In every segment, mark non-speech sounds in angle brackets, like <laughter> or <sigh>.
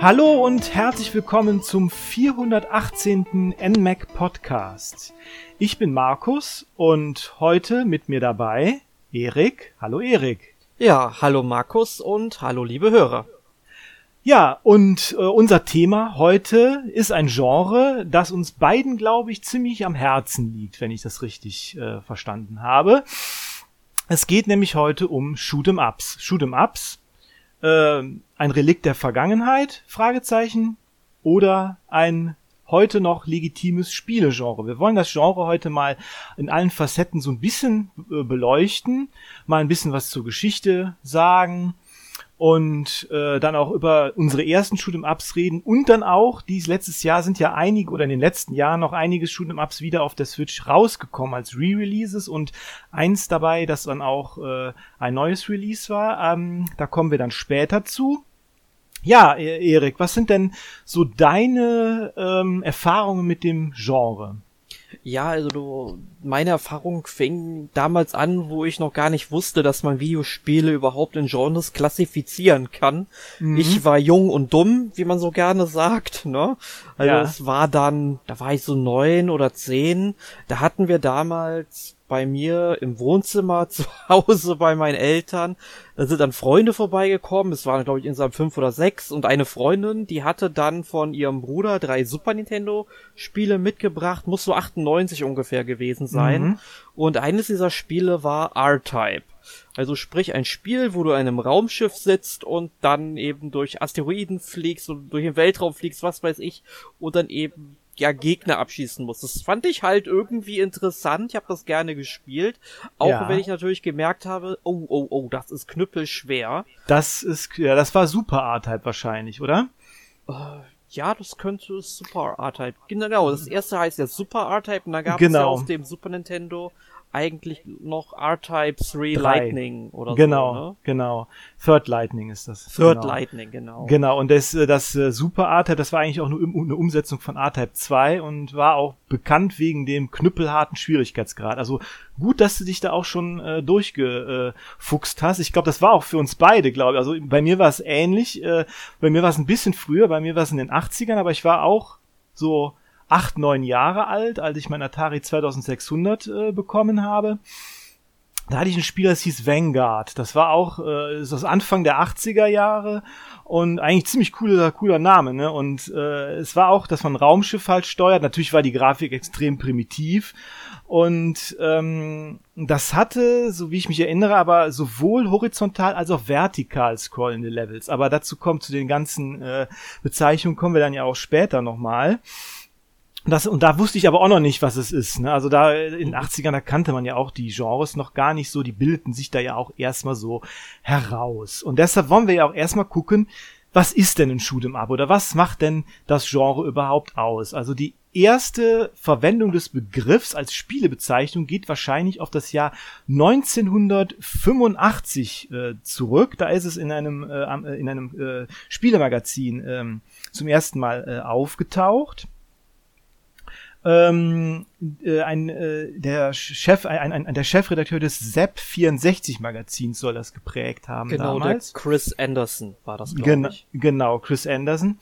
Hallo und herzlich willkommen zum 418. NMAC Podcast. Ich bin Markus und heute mit mir dabei Erik. Hallo Erik. Ja, hallo Markus und hallo liebe Hörer. Ja, und äh, unser Thema heute ist ein Genre, das uns beiden, glaube ich, ziemlich am Herzen liegt, wenn ich das richtig äh, verstanden habe. Es geht nämlich heute um Shoot'em Ups. Shoot'em Ups, äh, ein Relikt der Vergangenheit? Fragezeichen. Oder ein heute noch legitimes Spielegenre. Wir wollen das Genre heute mal in allen Facetten so ein bisschen äh, beleuchten, mal ein bisschen was zur Geschichte sagen und äh, dann auch über unsere ersten Shoot'em-Ups reden und dann auch, dies letztes Jahr sind ja einige oder in den letzten Jahren noch einige Shoot'em-Ups wieder auf der Switch rausgekommen als Re-Releases und eins dabei, das dann auch äh, ein neues Release war. Ähm, da kommen wir dann später zu. Ja, e-, Erik, was sind denn so deine ähm, Erfahrungen mit dem Genre? Ja, also du, meine Erfahrung fing damals an, wo ich noch gar nicht wusste, dass man Videospiele überhaupt in Genres klassifizieren kann. Mhm. Ich war jung und dumm, wie man so gerne sagt, ne? Also ja. es war dann, da war ich so neun oder zehn, da hatten wir damals bei mir im Wohnzimmer <laughs> zu Hause bei meinen Eltern. Da sind dann Freunde vorbeigekommen. Es waren, glaube ich, insgesamt fünf oder sechs. Und eine Freundin, die hatte dann von ihrem Bruder drei Super Nintendo Spiele mitgebracht. Muss so 98 ungefähr gewesen sein. Mhm. Und eines dieser Spiele war R-Type. Also sprich ein Spiel, wo du in einem Raumschiff sitzt und dann eben durch Asteroiden fliegst und durch den Weltraum fliegst, was weiß ich, und dann eben ja Gegner abschießen muss. Das fand ich halt irgendwie interessant. Ich habe das gerne gespielt, auch ja. wenn ich natürlich gemerkt habe, oh oh oh, das ist knüppelschwer. Das ist ja, das war Super R-Type wahrscheinlich, oder? Äh, ja, das könnte Super R-Type. Genau, das erste heißt ja Super R-Type und da gab genau. es ja auf dem Super Nintendo eigentlich noch R-Type 3 Drei. Lightning oder genau, so. Ne? Genau, Third Lightning ist das. Third genau. Lightning, genau. Genau, und das, äh, das äh, Super R-Type, das war eigentlich auch nur eine Umsetzung von R-Type 2 und war auch bekannt wegen dem knüppelharten Schwierigkeitsgrad. Also gut, dass du dich da auch schon äh, durchgefuchst hast. Ich glaube, das war auch für uns beide, glaube ich. Also bei mir war es ähnlich. Äh, bei mir war es ein bisschen früher, bei mir war es in den 80ern, aber ich war auch so acht, neun Jahre alt, als ich mein Atari 2600 äh, bekommen habe. Da hatte ich ein Spiel, das hieß Vanguard. Das war auch äh, ist aus Anfang der 80er Jahre und eigentlich ziemlich cooler, cooler Name. Ne? Und äh, es war auch, dass man Raumschiff halt steuert. Natürlich war die Grafik extrem primitiv und ähm, das hatte, so wie ich mich erinnere, aber sowohl horizontal als auch vertikal scrollende Levels. Aber dazu kommt zu den ganzen äh, Bezeichnungen kommen wir dann ja auch später nochmal. mal. Das, und da wusste ich aber auch noch nicht, was es ist. Ne? Also da in den 80ern, da kannte man ja auch die Genres noch gar nicht so, die bildeten sich da ja auch erstmal so heraus. Und deshalb wollen wir ja auch erstmal gucken, was ist denn ein Shoot'em Up oder was macht denn das Genre überhaupt aus? Also die erste Verwendung des Begriffs als Spielebezeichnung geht wahrscheinlich auf das Jahr 1985 äh, zurück. Da ist es in einem äh, in einem äh, Spielemagazin ähm, zum ersten Mal äh, aufgetaucht ähm, äh, ein äh, der Chef ein, ein, der Chefredakteur des Zap 64 Magazins soll das geprägt haben genau, damals. Der Chris Anderson war das Gen ich. Genau, Chris Anderson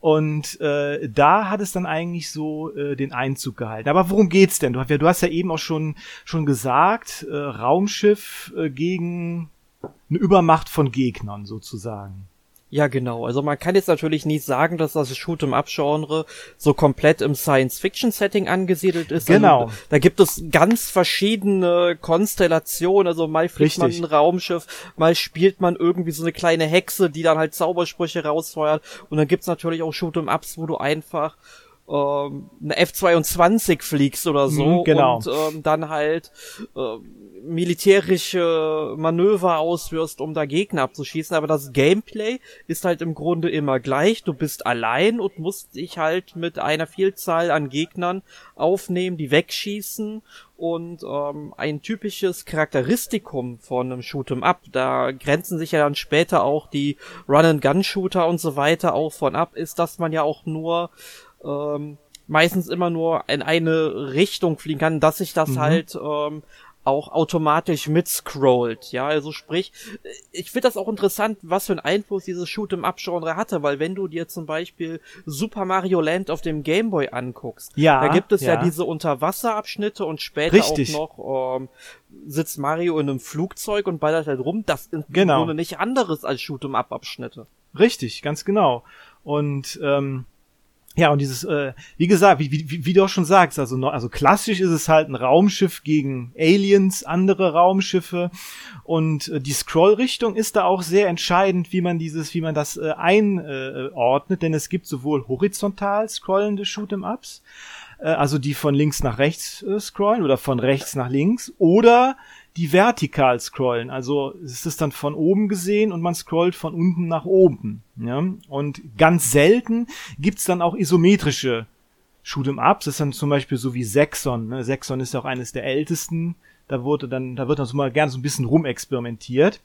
und äh, da hat es dann eigentlich so äh, den Einzug gehalten. Aber worum geht's denn? Du, du hast ja eben auch schon schon gesagt, äh, Raumschiff äh, gegen eine Übermacht von Gegnern sozusagen. Ja, genau. Also man kann jetzt natürlich nicht sagen, dass das Shoot'em-up-Genre so komplett im Science-Fiction-Setting angesiedelt ist. Genau. Also, da gibt es ganz verschiedene Konstellationen. Also mal fliegt Richtig. man ein Raumschiff, mal spielt man irgendwie so eine kleine Hexe, die dann halt Zaubersprüche rausfeuert. Und dann gibt's natürlich auch Shoot'em-ups, wo du einfach ähm, eine F-22 fliegst oder so mhm, genau. und ähm, dann halt äh, militärische Manöver ausführst, um da Gegner abzuschießen, aber das Gameplay ist halt im Grunde immer gleich. Du bist allein und musst dich halt mit einer Vielzahl an Gegnern aufnehmen, die wegschießen und ähm, ein typisches Charakteristikum von einem Shoot'em Up, da grenzen sich ja dann später auch die Run-and-Gun-Shooter und so weiter auch von ab, ist, dass man ja auch nur ähm, meistens immer nur in eine Richtung fliegen kann, dass sich das mhm. halt ähm, auch automatisch mitscrollt. Ja, also sprich, ich finde das auch interessant, was für einen Einfluss dieses Shoot'em-up-Genre hatte, weil wenn du dir zum Beispiel Super Mario Land auf dem Game Boy anguckst, ja, da gibt es ja, ja diese Unterwasserabschnitte und später Richtig. auch noch ähm, sitzt Mario in einem Flugzeug und ballert halt rum. Das ist Genau. im Grunde nicht anderes als Shoot'em-up-Abschnitte. Richtig, ganz genau. Und ähm, ja, und dieses, äh, wie gesagt, wie, wie, wie du auch schon sagst, also, also klassisch ist es halt ein Raumschiff gegen Aliens, andere Raumschiffe. Und äh, die Scrollrichtung ist da auch sehr entscheidend, wie man dieses, wie man das äh, einordnet, denn es gibt sowohl horizontal scrollende Shoot'em-Ups, äh, also die von links nach rechts äh, scrollen oder von rechts nach links, oder die vertikal scrollen. Also es ist dann von oben gesehen und man scrollt von unten nach oben. Ja? Und ganz selten gibt's dann auch isometrische Shoot'em-Ups. Das ist dann zum Beispiel so wie Sexon. Ne? Sexon ist ja auch eines der ältesten. Da wurde dann, da wird dann so mal gerne so ein bisschen rumexperimentiert.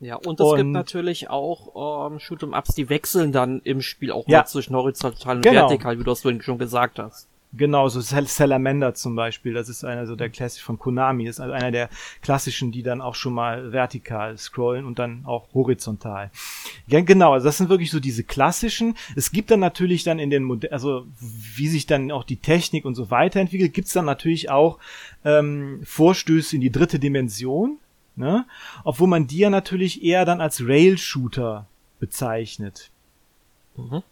Ja, und es gibt Und- natürlich auch ähm, Shoot'em-Ups, die wechseln dann im Spiel auch Ja. mal zwischen horizontal und Genau. vertikal, wie du es vorhin schon gesagt hast. Genau, so Sal- Salamander zum Beispiel, das ist einer so der klassisch von Konami, ist also einer der klassischen, die dann auch schon mal vertikal scrollen und dann auch horizontal. Ja, genau, also das sind wirklich so diese klassischen. Es gibt dann natürlich dann in den Modell, also wie sich dann auch die Technik und so weiterentwickelt, gibt's dann natürlich auch ähm, Vorstöße in die dritte Dimension, ne? Obwohl man die ja natürlich eher dann als Rail-Shooter bezeichnet. Mhm.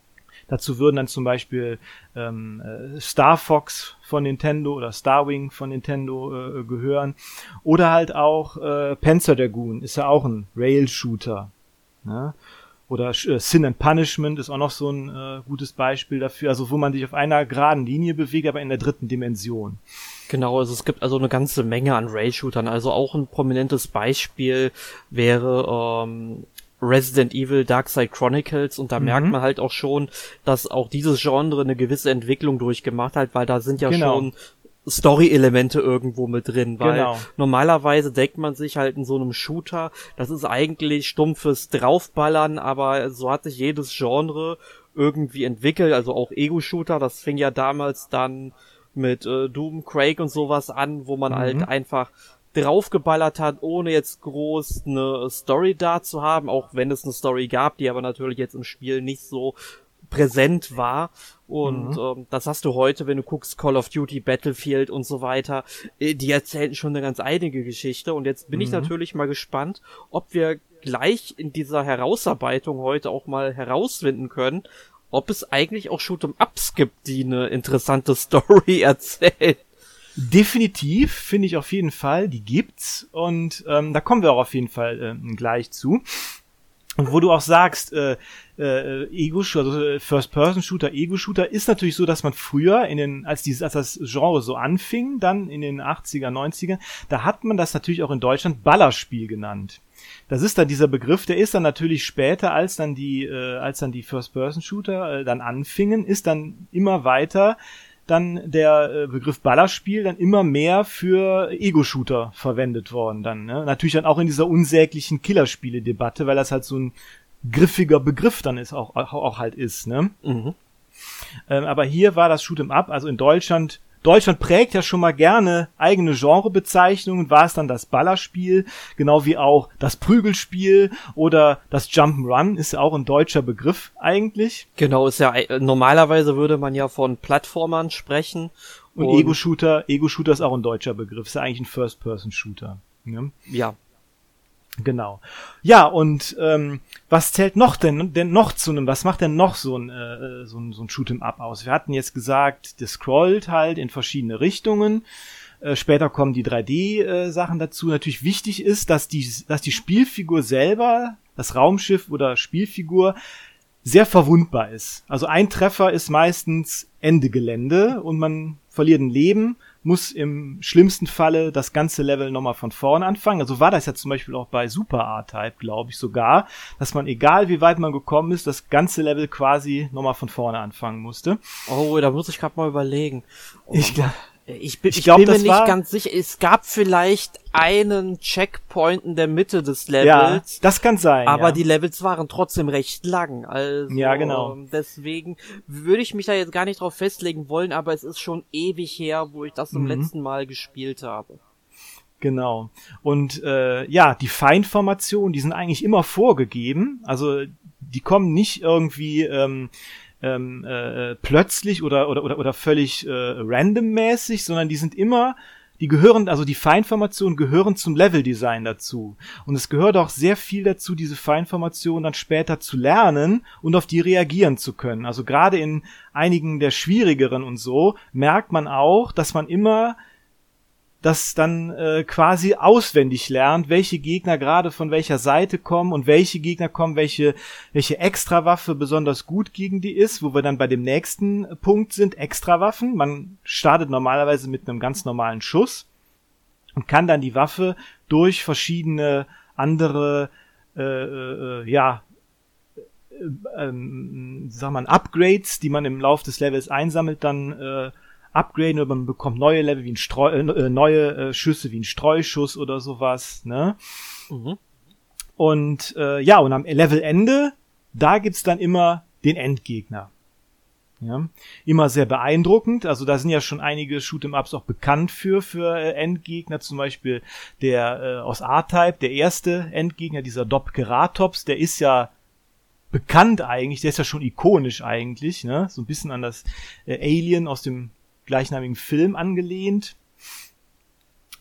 Dazu würden dann zum Beispiel ähm, äh, Star Fox von Nintendo oder Starwing von Nintendo äh, gehören. Oder halt auch äh, Panzer Dragoon ist ja auch ein Rail-Shooter. Ne? Oder äh, Sin and Punishment ist auch noch so ein äh, gutes Beispiel dafür. Also wo man sich auf einer geraden Linie bewegt, aber in der dritten Dimension. Genau, also es gibt also eine ganze Menge an Rail-Shootern. Also auch ein prominentes Beispiel wäre ähm, Resident Evil Dark Side Chronicles und da Mhm. merkt man halt auch schon, dass auch dieses Genre eine gewisse Entwicklung durchgemacht hat, weil da sind ja Genau. schon Story-Elemente irgendwo mit drin, weil Genau. normalerweise denkt man sich halt in so einem Shooter, das ist eigentlich stumpfes Draufballern, aber so hat sich jedes Genre irgendwie entwickelt, also auch Ego-Shooter, das fing ja damals dann mit äh, Doom, Quake und sowas an, wo man Mhm. halt einfach draufgeballert hat, ohne jetzt groß eine Story da zu haben, auch wenn es eine Story gab, die aber natürlich jetzt im Spiel nicht so präsent war. Und ähm, das hast du heute, wenn du guckst, Call of Duty, Battlefield und so weiter. Äh, Die erzählten schon eine ganz einige Geschichte. Und jetzt bin ich natürlich mal gespannt, ob wir gleich in dieser Herausarbeitung heute auch mal herausfinden können, ob es eigentlich auch Shoot'em-Ups gibt, die eine interessante <laughs> Story erzählen. Definitiv, finde ich auf jeden Fall, die gibt's und ähm, da kommen wir auch auf jeden Fall ähm, gleich zu. Und wo du auch sagst, äh, äh, Ego-Shooter, also äh, First-Person-Shooter, Ego-Shooter, ist natürlich so, dass man früher in den, als dieses, als das Genre so anfing, dann in den 80er, 90er, da hat man das natürlich auch in Deutschland Ballerspiel genannt. Das ist dann dieser Begriff, der ist dann natürlich später, als dann die, äh, als dann die First-Person-Shooter äh, dann anfingen, ist dann immer weiter dann der äh, Begriff Ballerspiel dann immer mehr für Ego-Shooter verwendet worden dann. Ne? Natürlich dann auch in dieser unsäglichen Killerspiele-Debatte, weil das halt so ein griffiger Begriff dann ist, auch, auch, auch halt ist. Ne? Mhm. Ähm, aber hier war das Shoot'em Up, also in Deutschland. Deutschland prägt ja schon mal gerne eigene Genrebezeichnungen, war es dann das Ballerspiel, genau wie auch das Prügelspiel oder das Jump'n'Run, ist ja auch ein deutscher Begriff eigentlich. Genau, ist ja normalerweise würde man ja von Plattformern sprechen. Und, Ego-Shooter, Ego-Shooter ist auch ein deutscher Begriff, ist ja eigentlich ein First-Person-Shooter. Ne? Ja, Genau. Ja, und ähm, was zählt noch denn, denn noch zu einem, was macht denn noch so ein, äh, so ein, so ein Shoot'em Up aus? Wir hatten jetzt gesagt, das scrollt halt in verschiedene Richtungen. Äh, später kommen die 3D-Sachen dazu. Natürlich wichtig ist, dass die, dass die Spielfigur selber, das Raumschiff oder Spielfigur, sehr verwundbar ist. Also ein Treffer ist meistens Ende Gelände und man verliert ein Leben, muss im schlimmsten Falle das ganze Level nochmal von vorne anfangen. Also war das ja zum Beispiel auch bei Super R-Type, glaube ich sogar, dass man, egal wie weit man gekommen ist, das ganze Level quasi nochmal von vorne anfangen musste. Oh, da muss ich gerade mal überlegen. Oh, Ich glaub- ich bin, ich ich glaub, bin mir nicht war- ganz sicher. Es gab vielleicht einen Checkpoint in der Mitte des Ja, Levels. das kann sein. Aber ja. die Levels waren trotzdem recht lang. Also, Ja, genau. ähm, Deswegen würde ich mich da jetzt gar nicht drauf festlegen wollen, aber es ist schon ewig her, wo ich das zum Mhm. letzten Mal gespielt habe. Genau. Und äh, ja, die Feindformationen, die sind eigentlich immer vorgegeben. Also die kommen nicht irgendwie ähm, ähm, äh, plötzlich oder, oder, oder, oder völlig äh, randommäßig, sondern die sind immer die gehören, also die Feinformationen gehören zum Leveldesign dazu. Und es gehört auch sehr viel dazu, diese Feinformationen dann später zu lernen und auf die reagieren zu können. Also gerade in einigen der schwierigeren und so merkt man auch, dass man immer das dann äh, quasi auswendig lernt, welche Gegner gerade von welcher Seite kommen und welche Gegner kommen, welche, welche Extrawaffe besonders gut gegen die ist, wo wir dann bei dem nächsten Punkt sind, Extrawaffen. Man startet normalerweise mit einem ganz normalen Schuss und kann dann die Waffe durch verschiedene andere, äh, äh, ja, äh, ähm, sag mal, Upgrades, die man im Lauf des Levels einsammelt, dann äh, upgraden oder man bekommt neue Level wie ein Streu äh, äh, neue äh, Schüsse wie ein Streuschuss oder sowas, ne? Mhm. Und äh, ja, und am Levelende, da gibt's dann immer den Endgegner. Ja, immer sehr beeindruckend. Also da sind ja schon einige Shoot'em-Ups auch bekannt für für äh, Endgegner. Zum Beispiel der äh, aus A-Type, der erste Endgegner, dieser Dob Keratops, der ist ja bekannt eigentlich. Der ist ja schon ikonisch eigentlich, ne? So ein bisschen an das äh, Alien aus dem gleichnamigen Film angelehnt.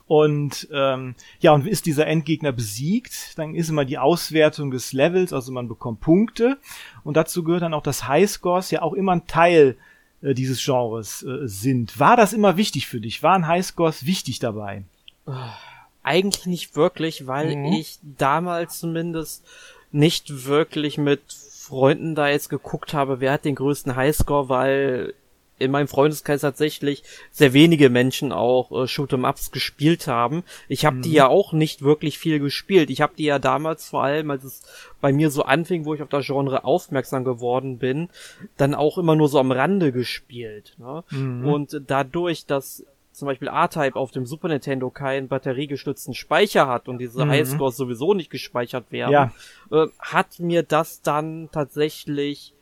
Und ähm, ja, und ist dieser Endgegner besiegt, dann ist immer die Auswertung des Levels, also man bekommt Punkte. Und dazu gehört dann auch, dass Highscores ja auch immer ein Teil äh, dieses Genres äh, sind. War das immer wichtig für dich? Waren Highscores wichtig dabei? Eigentlich nicht wirklich, weil mhm. ich damals zumindest nicht wirklich mit Freunden da jetzt geguckt habe, wer hat den größten Highscore, weil in meinem Freundeskreis tatsächlich sehr wenige Menschen auch äh, Shoot'em-Ups gespielt haben. Ich habe mhm. die ja auch nicht wirklich viel gespielt. Ich habe die ja damals vor allem, als es bei mir so anfing, wo ich auf das Genre aufmerksam geworden bin, dann auch immer nur so am Rande gespielt. Ne? Mhm. Und dadurch, dass zum Beispiel A-Type auf dem Super Nintendo keinen batteriegestützten Speicher hat und diese mhm. Highscores sowieso nicht gespeichert werden, ja. äh, hat mir das dann tatsächlich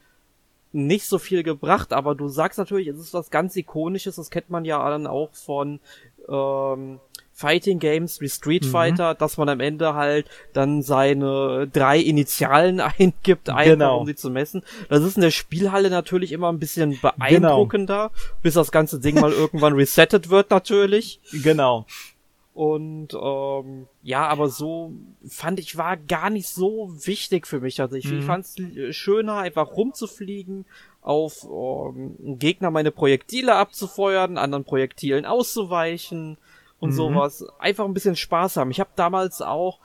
nicht so viel gebracht, aber du sagst natürlich, es ist was ganz Ikonisches, das kennt man ja dann auch von ähm, Fighting Games wie Street mhm. Fighter, dass man am Ende halt dann seine drei Initialen <laughs> eingibt, einfach genau. um sie zu messen. Das ist in der Spielhalle natürlich immer ein bisschen beeindruckender, genau. bis das ganze Ding mal irgendwann resettet wird natürlich. Genau. Und ähm, ja, aber so fand ich, war gar nicht so wichtig für mich. Also ich, mhm. ich fand es schöner, einfach rumzufliegen, auf ähm, Gegner meine Projektile abzufeuern, anderen Projektilen auszuweichen und mhm. sowas. Einfach ein bisschen Spaß haben. Ich habe damals auch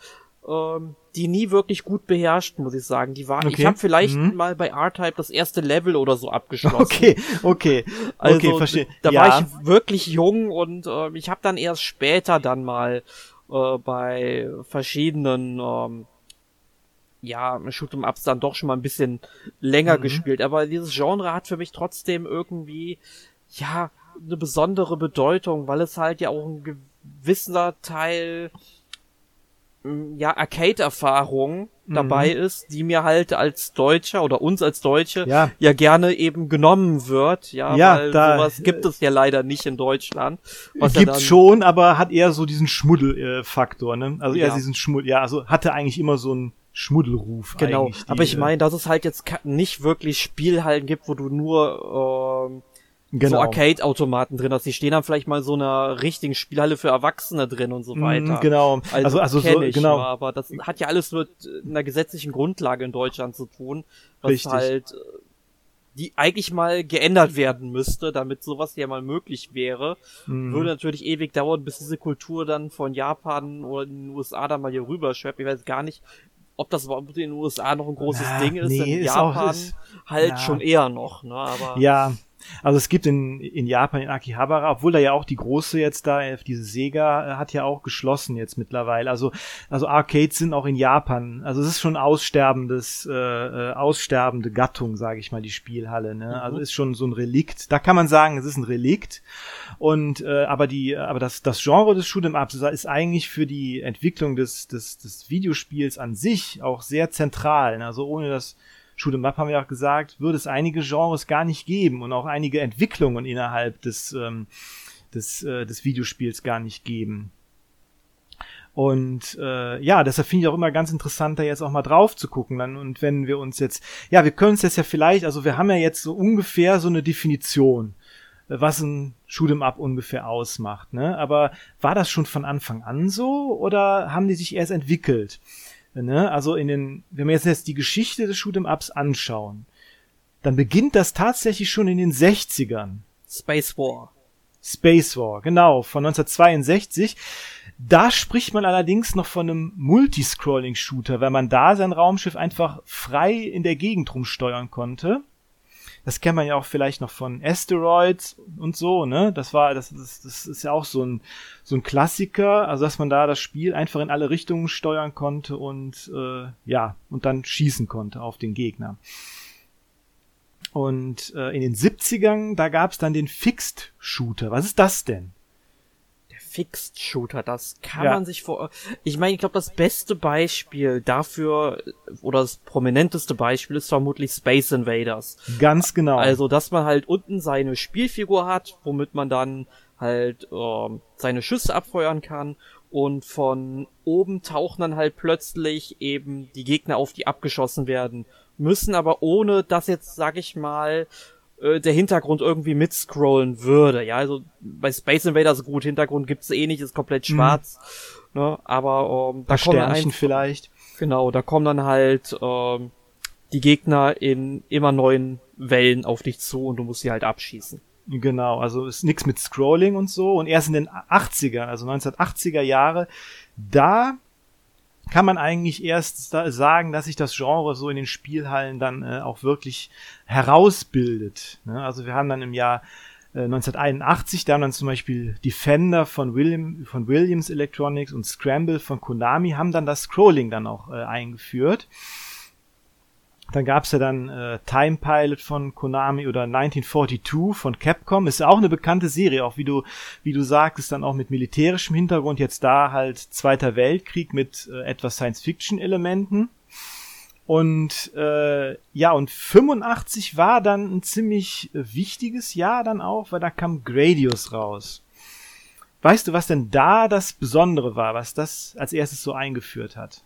ähm, die nie wirklich gut beherrscht, muss ich sagen. Die war, okay. ich habe vielleicht mhm. mal bei R-Type das erste Level oder so abgeschlossen. Okay, okay, <laughs> also, okay, verstehe. Da ja. war ich wirklich jung und äh, ich habe dann erst später dann mal äh, bei verschiedenen ähm, ja, Shoot'em Ups dann doch schon mal ein bisschen länger mhm. gespielt, aber dieses Genre hat für mich trotzdem irgendwie ja eine besondere Bedeutung, weil es halt ja auch ein gewisser Teil ja, Arcade-Erfahrung mhm. dabei ist, die mir halt als Deutscher oder uns als Deutsche ja, ja gerne eben genommen wird, ja, ja weil da, sowas gibt es ja leider nicht in Deutschland. Was gibt's ja schon, aber hat eher so diesen Schmuddelfaktor, ne? Also eher ja. diesen Schmuddel, ja, also hatte eigentlich immer so einen Schmuddelruf. Genau, aber ich meine, dass es halt jetzt nicht wirklich Spielhallen gibt, wo du nur ähm, genau. so Arcade-Automaten drin hast. Die stehen dann vielleicht mal so einer richtigen Spielhalle für Erwachsene drin und so mhm, weiter. genau. Also, also, also so, ich, genau. Aber das hat ja alles mit einer gesetzlichen Grundlage in Deutschland zu tun, was Richtig. halt äh, die eigentlich mal geändert werden müsste, damit sowas ja mal möglich wäre. Mhm. Würde natürlich ewig dauern, bis diese Kultur dann von Japan oder den USA dann mal hier rüber schweppt. Ich weiß gar nicht, ob das überhaupt in den USA noch ein großes Na, Ding ist. Nee, in Japan auch, ist, halt ja. schon eher noch, ne? Aber ja, also es gibt in, in Japan, in Akihabara, obwohl da ja auch die große jetzt da, äh, diese Sega, äh, hat ja auch geschlossen jetzt mittlerweile. Also, also Arcades sind auch in Japan. Also es ist schon aussterbendes, äh, äh aussterbende Gattung, sage ich mal, die Spielhalle. Ne? Mhm. Also ist schon so ein Relikt. Da kann man sagen, es ist ein Relikt. Und äh, aber die, aber das, das Genre des Shoot'em Ups ist eigentlich für die Entwicklung des, des, des Videospiels an sich auch sehr zentral. Ne? Also ohne das Shoot'em Up haben wir auch gesagt, würde es einige Genres gar nicht geben und auch einige Entwicklungen innerhalb des, ähm, des, äh, des Videospiels gar nicht geben. Und äh, ja, deshalb finde ich auch immer ganz interessant, da jetzt auch mal drauf zu gucken. Dann, und wenn wir uns jetzt, ja, wir können uns jetzt ja vielleicht, also wir haben ja jetzt so ungefähr so eine Definition, äh, was ein Shoot'em Up ungefähr ausmacht. Ne? Aber war das schon von Anfang an so oder haben die sich erst entwickelt? Ne? Also in den, wenn wir jetzt, jetzt die Geschichte des Shoot'em Ups anschauen, dann beginnt das tatsächlich schon in den 60ern. Space War. Space War, genau, von 1962. Da spricht man allerdings noch von einem Multiscrolling-Shooter, weil man da sein Raumschiff einfach frei in der Gegend rumsteuern konnte. Das kennt man ja auch vielleicht noch von Asteroids und so, ne? Das war, das, das, das ist ja auch so ein, so ein Klassiker, also dass man da das Spiel einfach in alle Richtungen steuern konnte und äh, ja, und dann schießen konnte auf den Gegner. Und äh, in den 70ern, da gab's dann den Fixed Shooter. Was ist das denn? Fixed Shooter, das kann ja. man sich vor. Ich meine, ich glaube, das beste Beispiel dafür oder das prominenteste Beispiel ist vermutlich Space Invaders. Ganz genau. Also, dass man halt unten seine Spielfigur hat, womit man dann halt äh, seine Schüsse abfeuern kann und von oben tauchen dann halt plötzlich eben die Gegner auf, die abgeschossen werden müssen, aber ohne dass jetzt, sag ich mal, äh, der Hintergrund irgendwie mitscrollen würde. Ja, also bei Space Invaders gut, Hintergrund gibt's eh nicht, ist komplett mhm. schwarz. Mhm. Ne? Aber ähm, da kommen ein, vielleicht. Genau, da kommen dann halt ähm, die Gegner in immer neuen Wellen auf dich zu und du musst sie halt abschießen. Genau, also ist nix mit Scrolling und so. Und erst in den 80er, also 1980er Jahre, da kann man eigentlich erst sagen, dass sich das Genre so in den Spielhallen dann äh, auch wirklich herausbildet. Ne? Also wir haben dann im Jahr äh, 1981, da haben dann zum Beispiel Defender von, William, von Williams Electronics und Scramble von Konami haben dann das Scrolling dann auch äh, eingeführt. Dann gab's ja dann äh, Time Pilot von Konami oder 1942 von Capcom. Ist ja auch eine bekannte Serie, auch wie du, wie du sagtest, dann auch mit militärischem Hintergrund. Jetzt da halt Zweiter Weltkrieg mit äh, etwas Science-Fiction-Elementen. Und äh, ja, und 85 war dann ein ziemlich wichtiges Jahr dann auch, weil da kam Gradius raus. Weißt du, was denn da das Besondere war, was das als erstes so eingeführt hat?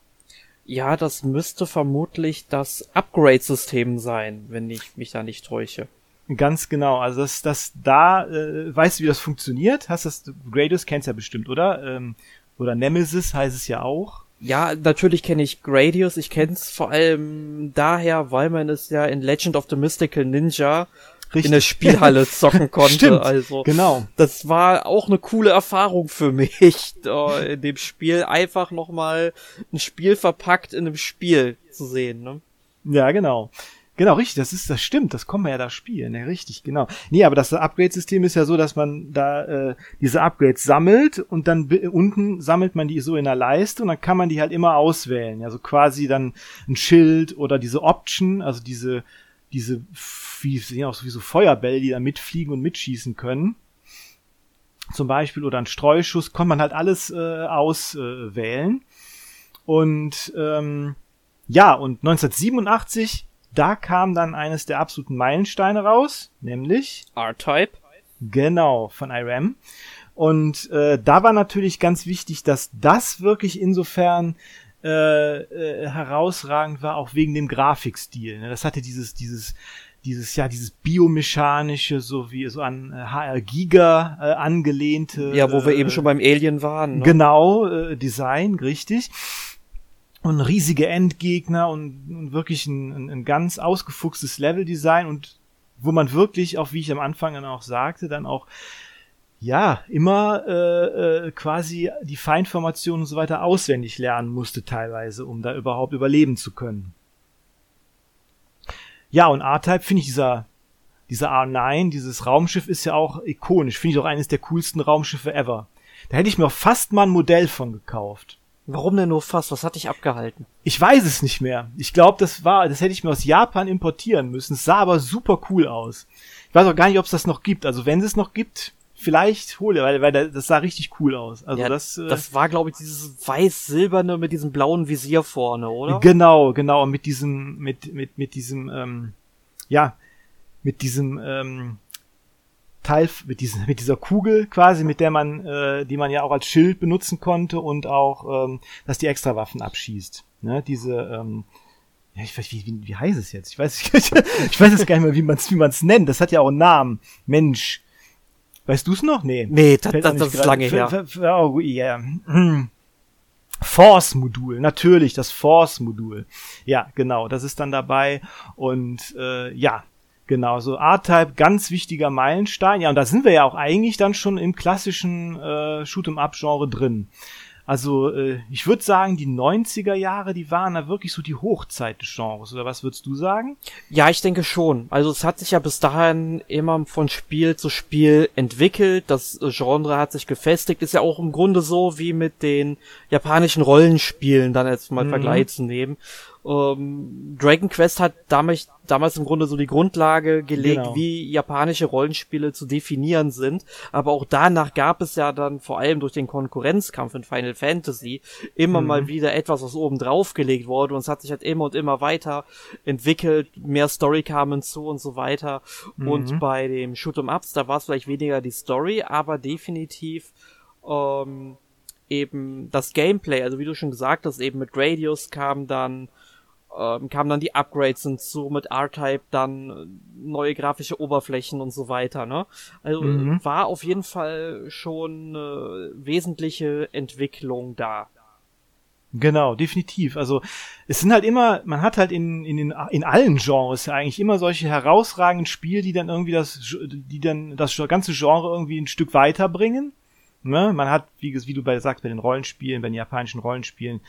Ja, das müsste vermutlich das Upgrade-System sein, wenn ich mich da nicht täusche. Ganz genau. Also das, das da, äh, weißt du, wie das funktioniert? Hast das Gradius kennst ja bestimmt, oder? Ähm, oder Nemesis heißt es ja auch. Ja, natürlich kenne ich Gradius. Ich kenne es vor allem daher, weil man es ja in Legend of the Mystical Ninja Richtig. in der Spielhalle <laughs> zocken konnte. Stimmt, also genau. Das war auch eine coole Erfahrung für mich, <laughs> in dem Spiel einfach nochmal ein Spiel verpackt in einem Spiel zu sehen. Ne? Ja, genau. Genau, richtig, das ist, das stimmt, das kann man ja da spielen, ja, richtig, genau. Nee, aber das Upgrade-System ist ja so, dass man da äh, diese Upgrades sammelt und dann unten sammelt man die so in der Leiste und dann kann man die halt immer auswählen. Also quasi dann ein Schild oder diese Option, also diese diese, wie, sehen aus wie so Feuerbälle, die da mitfliegen und mitschießen können. Zum Beispiel, oder ein Streuschuss, kann man halt alles äh, auswählen. Äh, und ähm, ja, und 1987, da kam dann eines der absoluten Meilensteine raus, nämlich R-Type. Genau, von IRAM. Und äh, da war natürlich ganz wichtig, dass das wirklich insofern äh, äh, herausragend war, auch wegen dem Grafikstil. Ne? Das hatte dieses, dieses, dieses, ja, dieses biomechanische, so wie so an HR äh, Giga äh, angelehnte. Ja, wo wir eben schon beim Alien waren. Ne? Genau, äh, Design, richtig. Und riesige Endgegner und, und wirklich ein, ein, ein ganz ausgefuchstes Leveldesign und wo man wirklich, auch wie ich am Anfang dann auch sagte, dann auch ja, immer äh, äh, quasi die Feinformationen und so weiter auswendig lernen musste teilweise, um da überhaupt überleben zu können. Ja, und R-Type finde ich dieser, dieser R9, dieses Raumschiff ist ja auch ikonisch, finde ich auch eines der coolsten Raumschiffe ever. Da hätte ich mir auch fast mal ein Modell von gekauft. Warum denn nur fast? Was hat dich abgehalten? Ich weiß es nicht mehr. Ich glaube, das war, das hätte ich mir aus Japan importieren müssen. Es sah aber super cool aus. Ich weiß auch gar nicht, ob es das noch gibt. Also wenn es noch gibt, vielleicht hole, weil, weil das sah richtig cool aus. Also ja, das, äh, das war, glaube ich, dieses weiß-silberne mit diesem blauen Visier vorne, oder? Genau, genau, mit diesem, mit, mit, mit diesem, ähm, ja, mit diesem, ähm, Teil mit, diesen, mit dieser Kugel quasi, mit der man, äh, die man ja auch als Schild benutzen konnte und auch, ähm, dass die Extrawaffen abschießt. Ne? Diese, ähm, ja, ich weiß, wie, wie, wie heißt es jetzt? Ich weiß, ich, <laughs> ich weiß jetzt gar nicht mehr, wie man es wie man's nennt. Das hat ja auch einen Namen. Mensch. Weißt du es noch? Nee. Nee, das, das, das ist lange her. Oh, yeah. Force-Modul, natürlich, das Force-Modul. Ja, genau, das ist dann dabei. Und äh, ja, genau, so R-Type, ganz wichtiger Meilenstein. Ja, und da sind wir ja auch eigentlich dann schon im klassischen äh, Shoot-em-up-Genre drin. Also äh, ich würde sagen, die 90er Jahre, die waren da wirklich so die Hochzeit des Genres. Oder was würdest du sagen? Ja, ich denke schon. Also es hat sich ja bis dahin immer von Spiel zu Spiel entwickelt. Das Genre hat sich gefestigt. Ist ja auch im Grunde so wie mit den japanischen Rollenspielen dann jetzt mal mhm. Vergleich zu nehmen ähm, Dragon Quest hat damals, damals im Grunde so die Grundlage gelegt, genau. wie japanische Rollenspiele zu definieren sind. Aber auch danach gab es ja dann vor allem durch den Konkurrenzkampf in Final Fantasy immer mhm. mal wieder etwas, was oben drauf gelegt wurde und es hat sich halt immer und immer weiter entwickelt, mehr Story kam hinzu und so weiter. Mhm. Und bei dem Shoot'em Ups, da war es vielleicht weniger die Story, aber definitiv ähm, eben das Gameplay, also wie du schon gesagt hast, eben mit Radius kam dann ähm, kamen dann die Upgrades hinzu, mit R-Type dann äh, neue grafische Oberflächen und so weiter, ne? Also mhm. war auf jeden Fall schon eine wesentliche Entwicklung da. Genau, definitiv. Also es sind halt immer, man hat halt in, in, in allen Genres ja eigentlich immer solche herausragenden Spiele, die dann irgendwie das, die dann das ganze Genre irgendwie ein Stück weiterbringen. Ne? Man hat, wie, wie du bei sagst, bei den Rollenspielen, bei den japanischen Rollenspielen,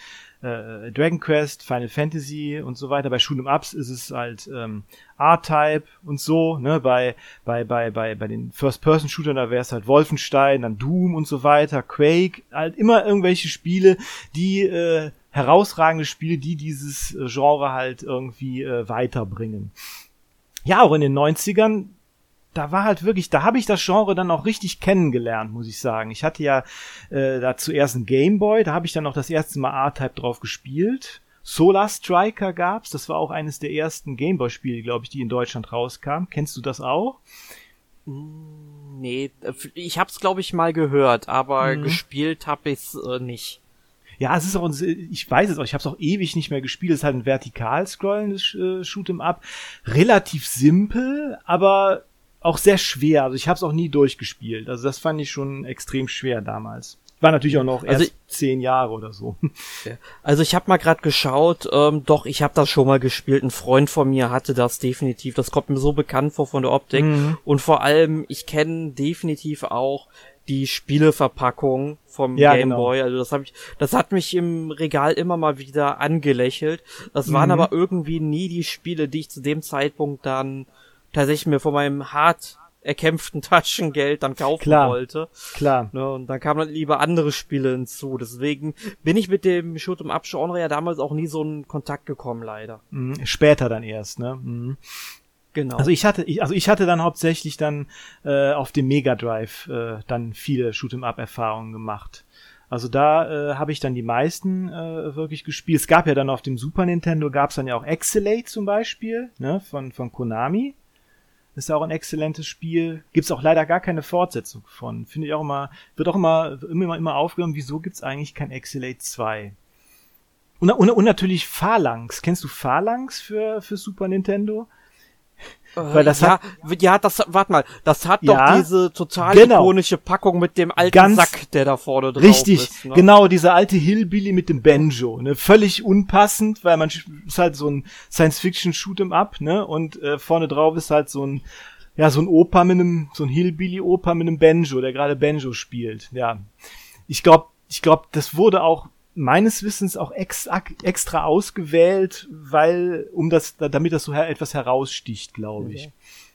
äh, Dragon Quest, Final Fantasy und so weiter. Bei Shoot'em Ups ist es halt ähm, R-Type und so. Ne? Bei, bei, bei, bei, bei den First-Person-Shootern, da wäre es halt Wolfenstein, dann Doom und so weiter, Quake, halt immer irgendwelche Spiele, die äh, herausragende Spiele, die dieses äh, Genre halt irgendwie äh, weiterbringen. Ja, auch in den 90ern da war halt wirklich, da habe ich das Genre dann auch richtig kennengelernt, muss ich sagen. Ich hatte ja äh, da zuerst ein Gameboy, da habe ich dann auch das erste Mal R-Type drauf gespielt. Solar Striker gab's, das war auch eines der ersten Gameboy-Spiele, glaube ich, die in Deutschland rauskamen. Kennst du das auch? Mm, nee, ich hab's glaube ich mal gehört, aber mhm. gespielt habe ich's äh, nicht. Ja, es ist auch, ich weiß es auch, ich habe es auch ewig nicht mehr gespielt. Es ist halt ein vertikal scrollendes äh, Shoot'em Up, relativ simpel, aber auch sehr schwer. Also ich habe es auch nie durchgespielt. Also das fand ich schon extrem schwer damals. War natürlich auch noch also erst zehn Jahre oder so. <laughs> Also ich habe mal gerade geschaut, ähm, doch, ich habe das schon mal gespielt. Ein Freund von mir hatte das definitiv. Das kommt mir so bekannt vor von der Optik. Mhm. Und vor allem, ich kenne definitiv auch die Spieleverpackung vom ja, Game genau. Boy. Also das habe ich, das hat mich im Regal immer mal wieder angelächelt. Das mhm. waren aber irgendwie nie die Spiele, die ich zu dem Zeitpunkt dann tatsächlich mir von meinem hart erkämpften <laughs> Taschengeld dann kaufen klar, wollte. Klar. Ne, und dann kamen dann lieber andere Spiele hinzu. Deswegen bin ich mit dem Shoot'em Up Genre ja damals auch nie so in Kontakt gekommen, leider. Mhm, später dann erst, ne? Mhm. Genau. Also ich hatte, ich, also ich hatte dann hauptsächlich dann äh, auf dem Mega Drive äh, dann viele Shoot'em Up Erfahrungen gemacht. Also da äh, habe ich dann die meisten äh, wirklich gespielt. Es gab ja dann auf dem Super Nintendo gab es dann ja auch Excelate zum Beispiel, ne, von von Konami. Ist auch ein exzellentes Spiel. Gibt's auch leider gar keine Fortsetzung von. Finde ich auch immer, wird auch immer, immer, immer aufgenommen, wieso gibt's eigentlich kein Excelate 2? Und, und, und natürlich Phalanx. Kennst du Phalanx für, für Super Nintendo? Weil das ja, hat, ja, das, warte mal, das hat ja, doch diese total genau. ikonische Packung mit dem alten Ganz Sack, der da vorne drauf richtig, ist. Richtig, ne? genau, dieser alte Hillbilly mit dem Banjo, ne, völlig unpassend, weil man ist halt so ein Science-Fiction-Shoot'em Up, ne, und äh, vorne drauf ist halt so ein, ja, so ein Opa mit einem, so ein Hillbilly-Opa mit einem Banjo, der gerade Banjo spielt, ja. Ich glaube, ich glaube, das wurde auch meines Wissens auch extra, extra ausgewählt, weil, um das, damit das so etwas heraussticht, glaube ich.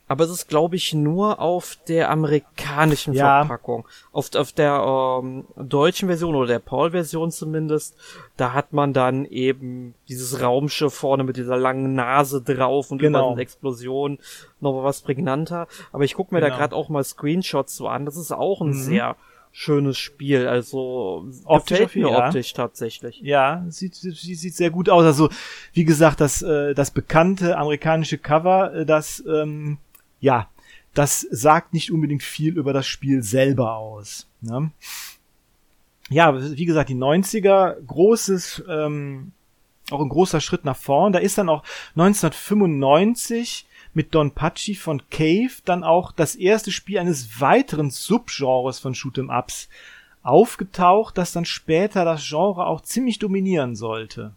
Aber es ist, glaube ich, nur auf der amerikanischen ja. Verpackung. Auf, auf der ähm, deutschen Version oder der Paul-Version zumindest, da hat man dann eben dieses Raumschiff vorne mit dieser langen Nase drauf und genau. über Explosion noch was prägnanter. Aber ich gucke mir genau. da gerade auch mal Screenshots so an. Das ist auch ein mhm. sehr schönes Spiel. Also optisch gefällt mir ja. optisch tatsächlich. Ja, sieht, sieht, sieht sehr gut aus. Also wie gesagt, das, äh, das bekannte amerikanische Cover, äh, das ähm, ja das sagt nicht unbedingt viel über das Spiel selber aus. Ne? Ja, wie gesagt, die 90er, großes, ähm, auch ein großer Schritt nach vorn. Da ist dann auch 1995 mit Don Pachi von Cave dann auch das erste Spiel eines weiteren Subgenres von Shoot'em Ups aufgetaucht, das dann später das Genre auch ziemlich dominieren sollte.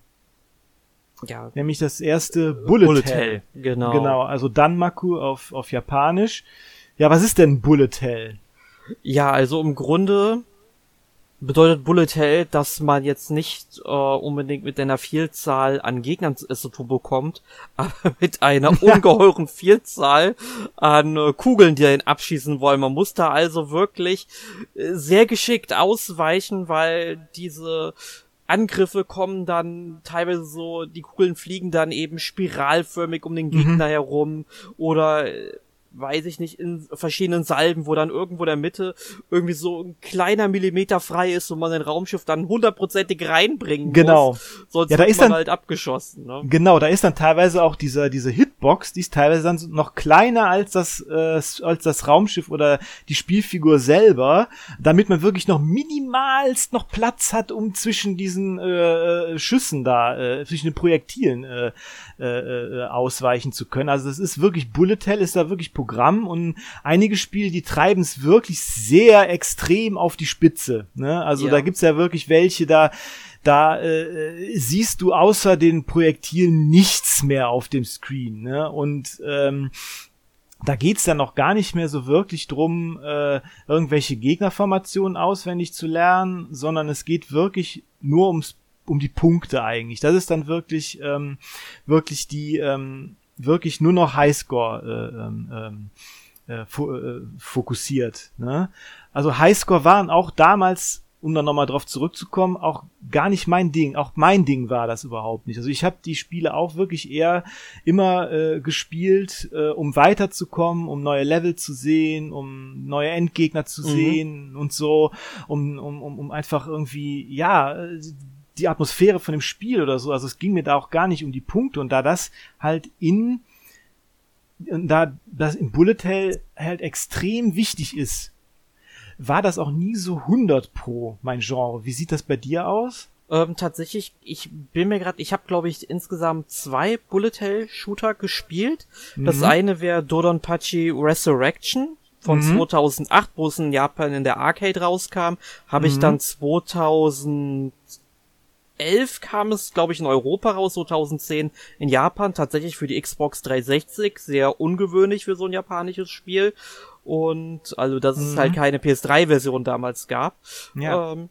Ja. Nämlich das erste Bullet, Bullet Hell. Hell. Genau. Genau, also Danmaku auf, auf Japanisch. Ja, was ist denn Bullet Hell? Ja, also im Grunde bedeutet Bullet Hell, dass man jetzt nicht äh, unbedingt mit einer Vielzahl an Gegnern zu Turbo kommt, <laughs> aber mit einer <laughs> ungeheuren Vielzahl an äh, Kugeln, die einen abschießen wollen. Man muss da also wirklich äh, sehr geschickt ausweichen, weil diese Angriffe kommen dann teilweise so, die Kugeln fliegen dann eben spiralförmig um den Gegner mhm. herum oder äh, weiß ich nicht, in verschiedenen Salben, wo dann irgendwo in der Mitte irgendwie so ein kleiner Millimeter frei ist und man ein Raumschiff dann hundertprozentig reinbringen genau. muss. Sonst ja, da ist man dann, halt abgeschossen. Ne? Genau, da ist dann teilweise auch diese, diese Hitbox, die ist teilweise dann noch kleiner als das, äh, als das Raumschiff oder die Spielfigur selber, damit man wirklich noch minimalst noch Platz hat, um zwischen diesen äh, äh Schüssen da, äh, zwischen den Projektilen äh, äh, äh, ausweichen zu können. Also das ist wirklich, Bullet Hell ist da wirklich Programm und einige Spiele, die treiben es wirklich sehr extrem auf die Spitze. Ne? Also ja. da gibt's ja wirklich welche, da da äh, siehst du außer den Projektilen nichts mehr auf dem Screen. Ne? Und ähm, da geht's dann noch gar nicht mehr so wirklich drum, äh, irgendwelche Gegnerformationen auswendig zu lernen, sondern es geht wirklich nur ums um die Punkte eigentlich. Das ist dann wirklich ähm, wirklich die ähm, wirklich nur noch Highscore äh, ähm, ähm, äh, äh, fokussiert. Ne? Also Highscore waren auch damals, um dann nochmal drauf zurückzukommen, auch gar nicht mein Ding. Auch mein Ding war das überhaupt nicht. Also ich habe die Spiele auch wirklich eher immer äh, gespielt, äh, um weiterzukommen, um neue Level zu sehen, um neue Endgegner zu mhm. sehen und so, um, um, um, um einfach irgendwie, ja, die Atmosphäre von dem Spiel oder so. Also es ging mir da auch gar nicht um die Punkte und da das halt in da das im Bullet Hell halt extrem wichtig ist, war das auch nie so 100 pro mein Genre. Wie sieht das bei dir aus? Ähm, tatsächlich, ich bin mir gerade, ich habe glaube ich insgesamt zwei Bullet Hell Shooter gespielt. Mhm. Das eine wäre Dodonpachi Resurrection von mhm. 2008, wo es in Japan in der Arcade rauskam, habe mhm. ich dann 2000 2011 kam es, glaube ich, in Europa raus, 2010 in Japan, tatsächlich für die Xbox 360, sehr ungewöhnlich für so ein japanisches Spiel. Und also, dass mhm. es halt keine PS3-Version damals gab. Ja. Ähm,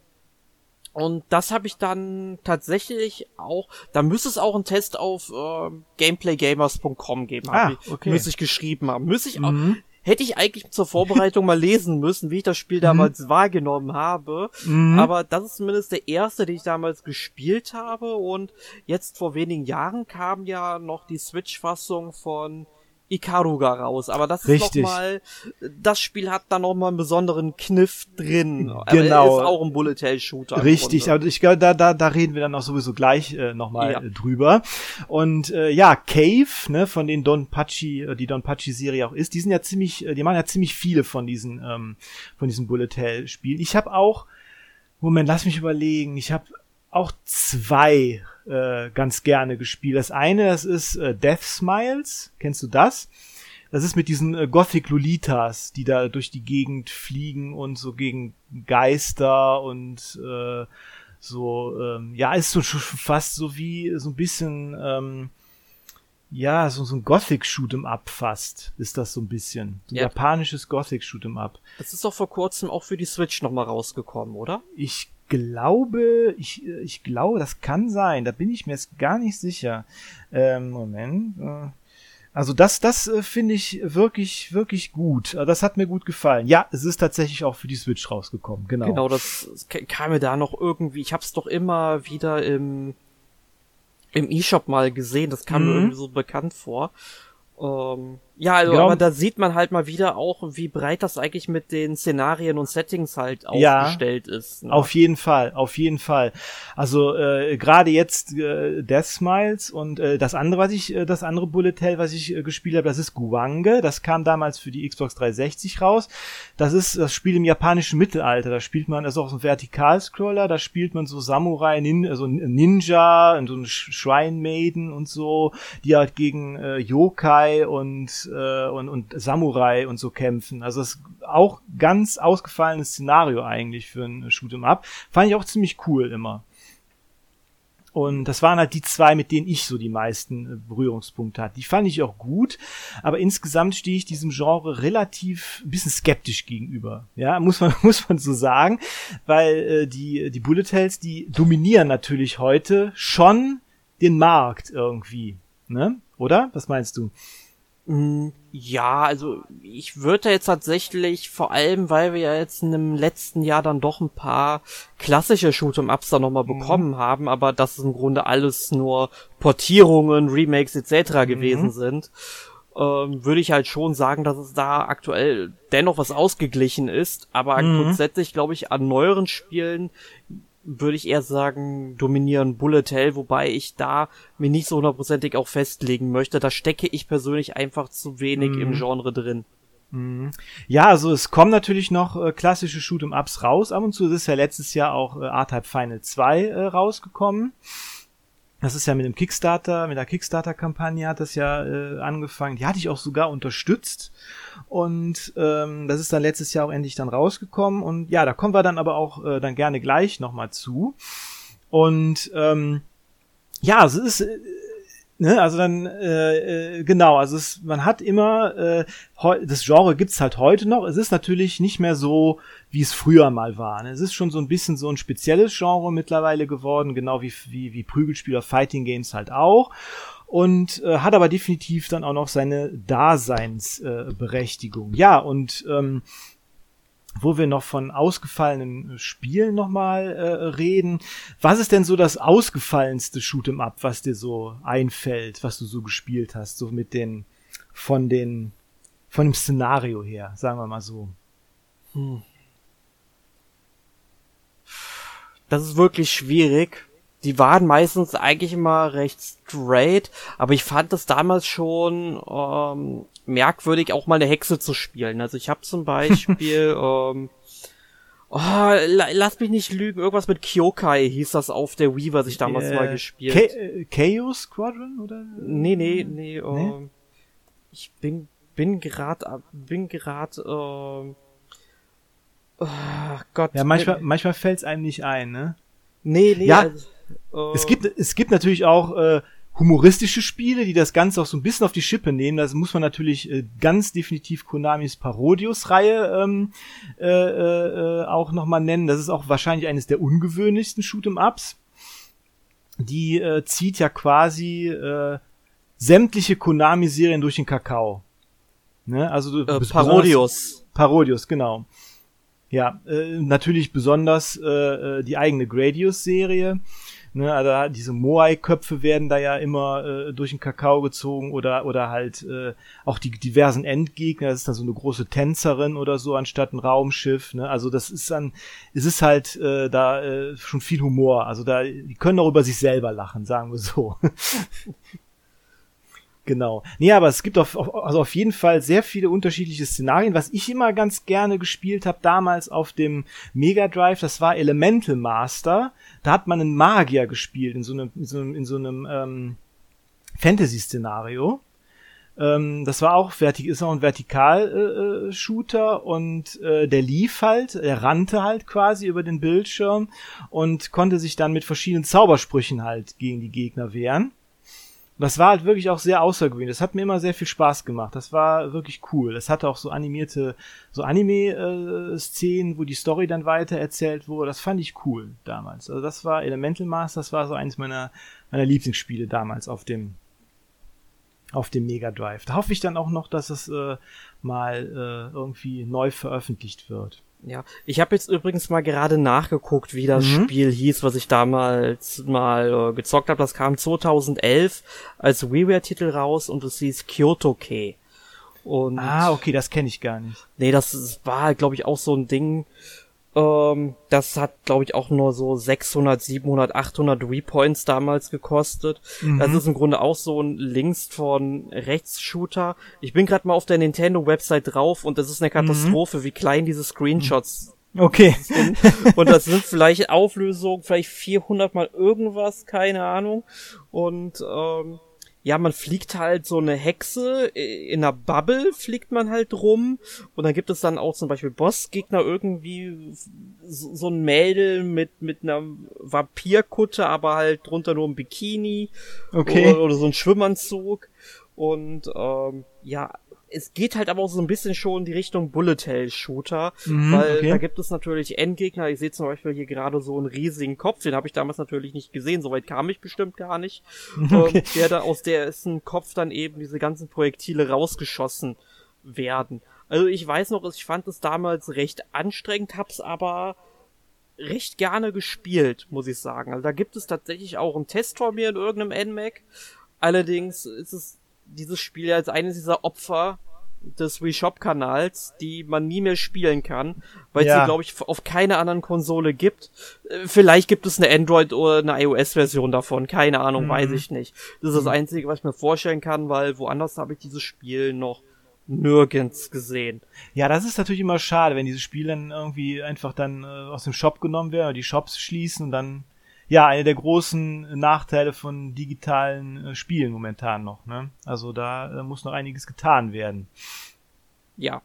und das habe ich dann tatsächlich auch, da müsste es auch einen Test auf äh, gameplaygamers.com geben, ah, ich, okay. müsste ich geschrieben haben. Müsste ich auch, mhm hätte ich eigentlich zur Vorbereitung mal lesen müssen, wie ich das Spiel <laughs> damals mhm. wahrgenommen habe. Mhm. Aber das ist zumindest der erste, den ich damals gespielt habe. Und jetzt vor wenigen Jahren kam ja noch die Switch-Fassung von Ikaruga raus. Aber das ist nochmal, das Spiel hat da nochmal einen besonderen Kniff drin. Genau. ist auch ein Bullet Hell Shooter. Richtig, aber ich glaube, da, da, da reden wir dann auch sowieso gleich äh, nochmal ja. drüber. Und äh, ja, Cave, ne, von den Don Pachi, äh, die Don Pachi Serie auch ist, die sind ja ziemlich, äh, die machen ja ziemlich viele von diesen, ähm, von diesen Bullet Hell Spielen. Ich habe auch, Moment, lass mich überlegen, ich habe auch zwei äh, ganz gerne gespielt. Das eine, das ist äh, Death Smiles. Kennst du das? Das ist mit diesen äh, Gothic Lolitas, die da durch die Gegend fliegen und so gegen Geister und äh, so, ähm, ja, ist so fast so wie so ein bisschen, ähm, ja, so, so ein Gothic-Shoot'em Up fast, ist das so ein bisschen. So ein ja. japanisches Gothic-Shoot'em Up. Das ist doch vor kurzem auch für die Switch nochmal rausgekommen, oder? Ich glaube, ich, ich glaube, das kann sein. Da bin ich mir jetzt gar nicht sicher. Ähm, Moment. Äh, also das, das äh, finde ich wirklich, wirklich gut. Also das hat mir gut gefallen. Ja, es ist tatsächlich auch für die Switch rausgekommen. Genau. Genau, das kam mir da noch irgendwie. Ich habe es doch immer wieder im im E-Shop mal gesehen. Das kam mhm. mir irgendwie so bekannt vor. Ähm, Ja, also, Genau. aber da sieht man halt mal wieder auch, wie breit das eigentlich mit den Szenarien und Settings halt Ja. aufgestellt ist. ne? Auf jeden Fall, auf jeden Fall. Also äh, gerade jetzt äh, Death Smiles und äh, das andere, was ich, äh, das andere Bullet Hell, was ich äh, gespielt habe, das ist Guange. Das kam damals für die Xbox 360 raus. Das ist das Spiel im japanischen Mittelalter. Da spielt man, das ist auch so ein Vertikalscroller. Da spielt man so Samurai, Nin, also Ninja, und so Sch- Shrine Maiden und so, die halt gegen äh, Yokai und, äh, und und Samurai und so kämpfen. Also das ist auch ganz ausgefallenes Szenario eigentlich für ein Shoot'em Up. Fand ich auch ziemlich cool immer. Und das waren halt die zwei, mit denen ich so die meisten äh, Berührungspunkte hatte. Die fand ich auch gut, aber insgesamt stehe ich diesem Genre relativ ein bisschen skeptisch gegenüber. Ja, muss man, <laughs> muss man so sagen, weil äh, die, die Bullet Hells, die dominieren natürlich heute schon den Markt irgendwie. Ne? Oder? Was meinst du? Mm, Ja, also ich würde jetzt tatsächlich, vor allem, weil wir ja jetzt in dem letzten Jahr dann doch ein paar klassische Shoot'em-Ups da nochmal Mhm. bekommen haben, aber das ist im Grunde alles nur Portierungen, Remakes etc. gewesen sind, ähm, würde ich halt schon sagen, dass es da aktuell dennoch was ausgeglichen ist, aber Mhm. grundsätzlich glaube ich an neueren Spielen würde ich eher sagen, dominieren Bullet Hell, wobei ich da mir nicht so hundertprozentig auch festlegen möchte. Da stecke ich persönlich einfach zu wenig im Genre drin. Ja, also es kommen natürlich noch äh, klassische Shoot'em-Ups raus ab und zu. Ist ja letztes Jahr auch äh, R-Type Final 2 äh, rausgekommen. Das ist ja mit dem Kickstarter, mit der Kickstarter-Kampagne hat das ja äh, angefangen. Die hatte ich auch sogar unterstützt. Und ähm, das ist dann letztes Jahr auch endlich dann rausgekommen. Und ja, da kommen wir dann aber auch äh, dann gerne gleich nochmal zu. Und ähm, ja, es ist, äh, ne, also dann, äh, äh, genau, also es, man hat immer, äh, das Genre gibt's halt heute noch. Es ist natürlich nicht mehr so, wie es früher mal war. Ne? Es ist schon so ein bisschen so ein spezielles Genre mittlerweile geworden, genau wie, wie, wie Prügelspieler Fighting Games halt auch. Und äh, hat aber definitiv dann auch noch seine Daseinsberechtigung. Äh, ja, und ähm, wo wir noch von ausgefallenen Spielen nochmal äh, reden. Was ist denn so das ausgefallenste Shoot'em Up, was dir so einfällt, was du so gespielt hast, so mit den von den von dem Szenario her, sagen wir mal so. Das ist wirklich schwierig. Die waren meistens eigentlich immer recht straight, aber ich fand es damals schon ähm, merkwürdig, auch mal eine Hexe zu spielen. Also ich habe zum <laughs> Beispiel, ähm, oh, la lass mich nicht lügen, irgendwas mit Kyokai hieß das auf der Wii, was ich damals mal gespielt. Cha äh, Chaos Squadron oder? Nee, nee, nee, Nee? ähm, ich bin, bin grad, ab- bin grad, ähm, oh Gott. Ja, manchmal, manchmal fällt's einem nicht ein, ne? Nee, nee, Ja, also, Es gibt, es gibt natürlich auch äh, humoristische Spiele, die das Ganze auch so ein bisschen auf die Schippe nehmen. Das muss man natürlich äh, ganz definitiv Konamis Parodius-Reihe ähm, äh, äh, auch nochmal nennen. Das ist auch wahrscheinlich eines der ungewöhnlichsten Shoot'em-Ups. Die äh, zieht ja quasi äh, sämtliche Konami-Serien durch den Kakao. Ne? Also äh, Parodius. Parodius, genau. Ja, äh, natürlich besonders äh, äh, die eigene Gradius-Serie. Ne, also diese Moai-Köpfe werden da ja immer äh, durch den Kakao gezogen oder oder halt äh, auch die diversen Endgegner. Das ist dann so eine große Tänzerin oder so anstatt ein Raumschiff. Ne? Also das ist dann, es ist halt äh, da äh, schon viel Humor. Also da, die können auch über sich selber lachen, sagen wir so. <laughs> Genau. Nee, aber es gibt auf, auf, also auf jeden Fall sehr viele unterschiedliche Szenarien. Was ich immer ganz gerne gespielt habe damals auf dem Mega Drive, das war Elemental Master. Da hat man einen Magier gespielt in so einem, in so einem, in so einem ähm, Fantasy-Szenario. Ähm, das war auch vertik ist auch ein Vertikal-Shooter äh, Shooter und äh, der lief halt, er rannte halt quasi über den Bildschirm und konnte sich dann mit verschiedenen Zaubersprüchen halt gegen die Gegner wehren. Das war halt wirklich auch sehr außergewöhnlich. Das hat mir immer sehr viel Spaß gemacht. Das war wirklich cool. Es hatte auch so animierte, so Anime-Szenen, wo die Story dann weiter erzählt wurde. Das fand ich cool damals. Also das war Elemental Master, das war so eines meiner, meiner Lieblingsspiele damals auf dem, auf dem Mega Drive. Da hoffe ich dann auch noch, dass es äh, mal äh, irgendwie neu veröffentlicht wird. Ja, ich habe jetzt übrigens mal gerade nachgeguckt, wie das Mhm. Spiel hieß, was ich damals mal äh, gezockt habe. Das kam 2011 als WiiWare-Titel raus und es hieß Kyoto Key. Und ah, okay, das kenne ich gar nicht. Nee, das war glaube ich, auch so ein Ding. Ähm, das hat, glaube ich, auch nur so 600, 700, 800 Repoints damals gekostet. Mhm. Das ist im Grunde auch so ein links von rechts Shooter. Ich bin gerade mal auf der Nintendo-Website drauf und das ist eine Katastrophe, mhm. wie klein diese Screenshots Okay. Sind. Und das sind vielleicht Auflösungen, vielleicht 400 mal irgendwas, keine Ahnung. Und ähm, ja, man fliegt halt so eine Hexe in einer Bubble, fliegt man halt rum. Und dann gibt es dann auch zum Beispiel Bossgegner irgendwie so, so ein Mädel mit, mit einer Vampirkutte, aber halt drunter nur ein Bikini. Okay. Oder, oder so ein Schwimmanzug. Und ähm, ja, es geht halt aber auch so ein bisschen schon in die Richtung Bullet Hell Shooter, mhm, weil okay. da gibt es natürlich Endgegner. Ich sehe zum Beispiel hier gerade so einen riesigen Kopf, den habe ich damals natürlich nicht gesehen, soweit kam ich bestimmt gar nicht. <laughs> Okay. Ähm, der da aus dessen Kopf dann eben diese ganzen Projektile rausgeschossen werden. Also ich weiß noch, ich fand es damals recht anstrengend, hab's aber recht gerne gespielt, muss ich sagen. Also da gibt es tatsächlich auch einen Test von mir in irgendeinem NMAC. Allerdings ist es dieses Spiel als eines dieser Opfer des Wii Shop Kanals, die man nie mehr spielen kann, weil ja. sie glaube ich auf keiner anderen Konsole gibt. Äh, vielleicht gibt es eine Android oder eine iOS Version davon, keine Ahnung, mhm. weiß ich nicht. Das ist das mhm. einzige, was ich mir vorstellen kann, weil woanders habe ich dieses Spiel noch nirgends gesehen. Ja, das ist natürlich immer schade, wenn diese Spiele dann irgendwie einfach dann äh, aus dem Shop genommen werden, oder die Shops schließen und dann ja, eine der großen Nachteile von digitalen äh, Spielen momentan noch. Ne? Also da äh, muss noch einiges getan werden. Ja.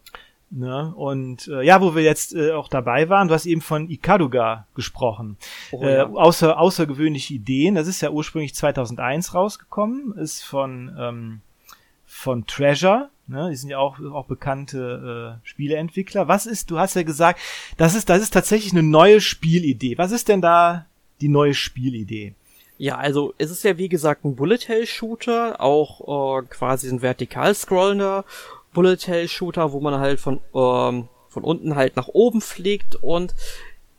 Ne? Und äh, ja, wo wir jetzt äh, auch dabei waren, du hast eben von Ikaruga gesprochen. Oh, ja. äh, außer, außergewöhnliche Ideen, das ist ja ursprünglich 2001 rausgekommen, ist von, ähm, von Treasure, ne? die sind ja auch, auch bekannte äh, Spieleentwickler. Was ist, du hast ja gesagt, das ist, das ist tatsächlich eine neue Spielidee. Was ist denn da die neue Spielidee. Ja, also es ist ja wie gesagt ein Bullet Hell Shooter, auch äh, quasi ein vertikal scrollender Bullet Hell Shooter, wo man halt von ähm, von unten halt nach oben fliegt und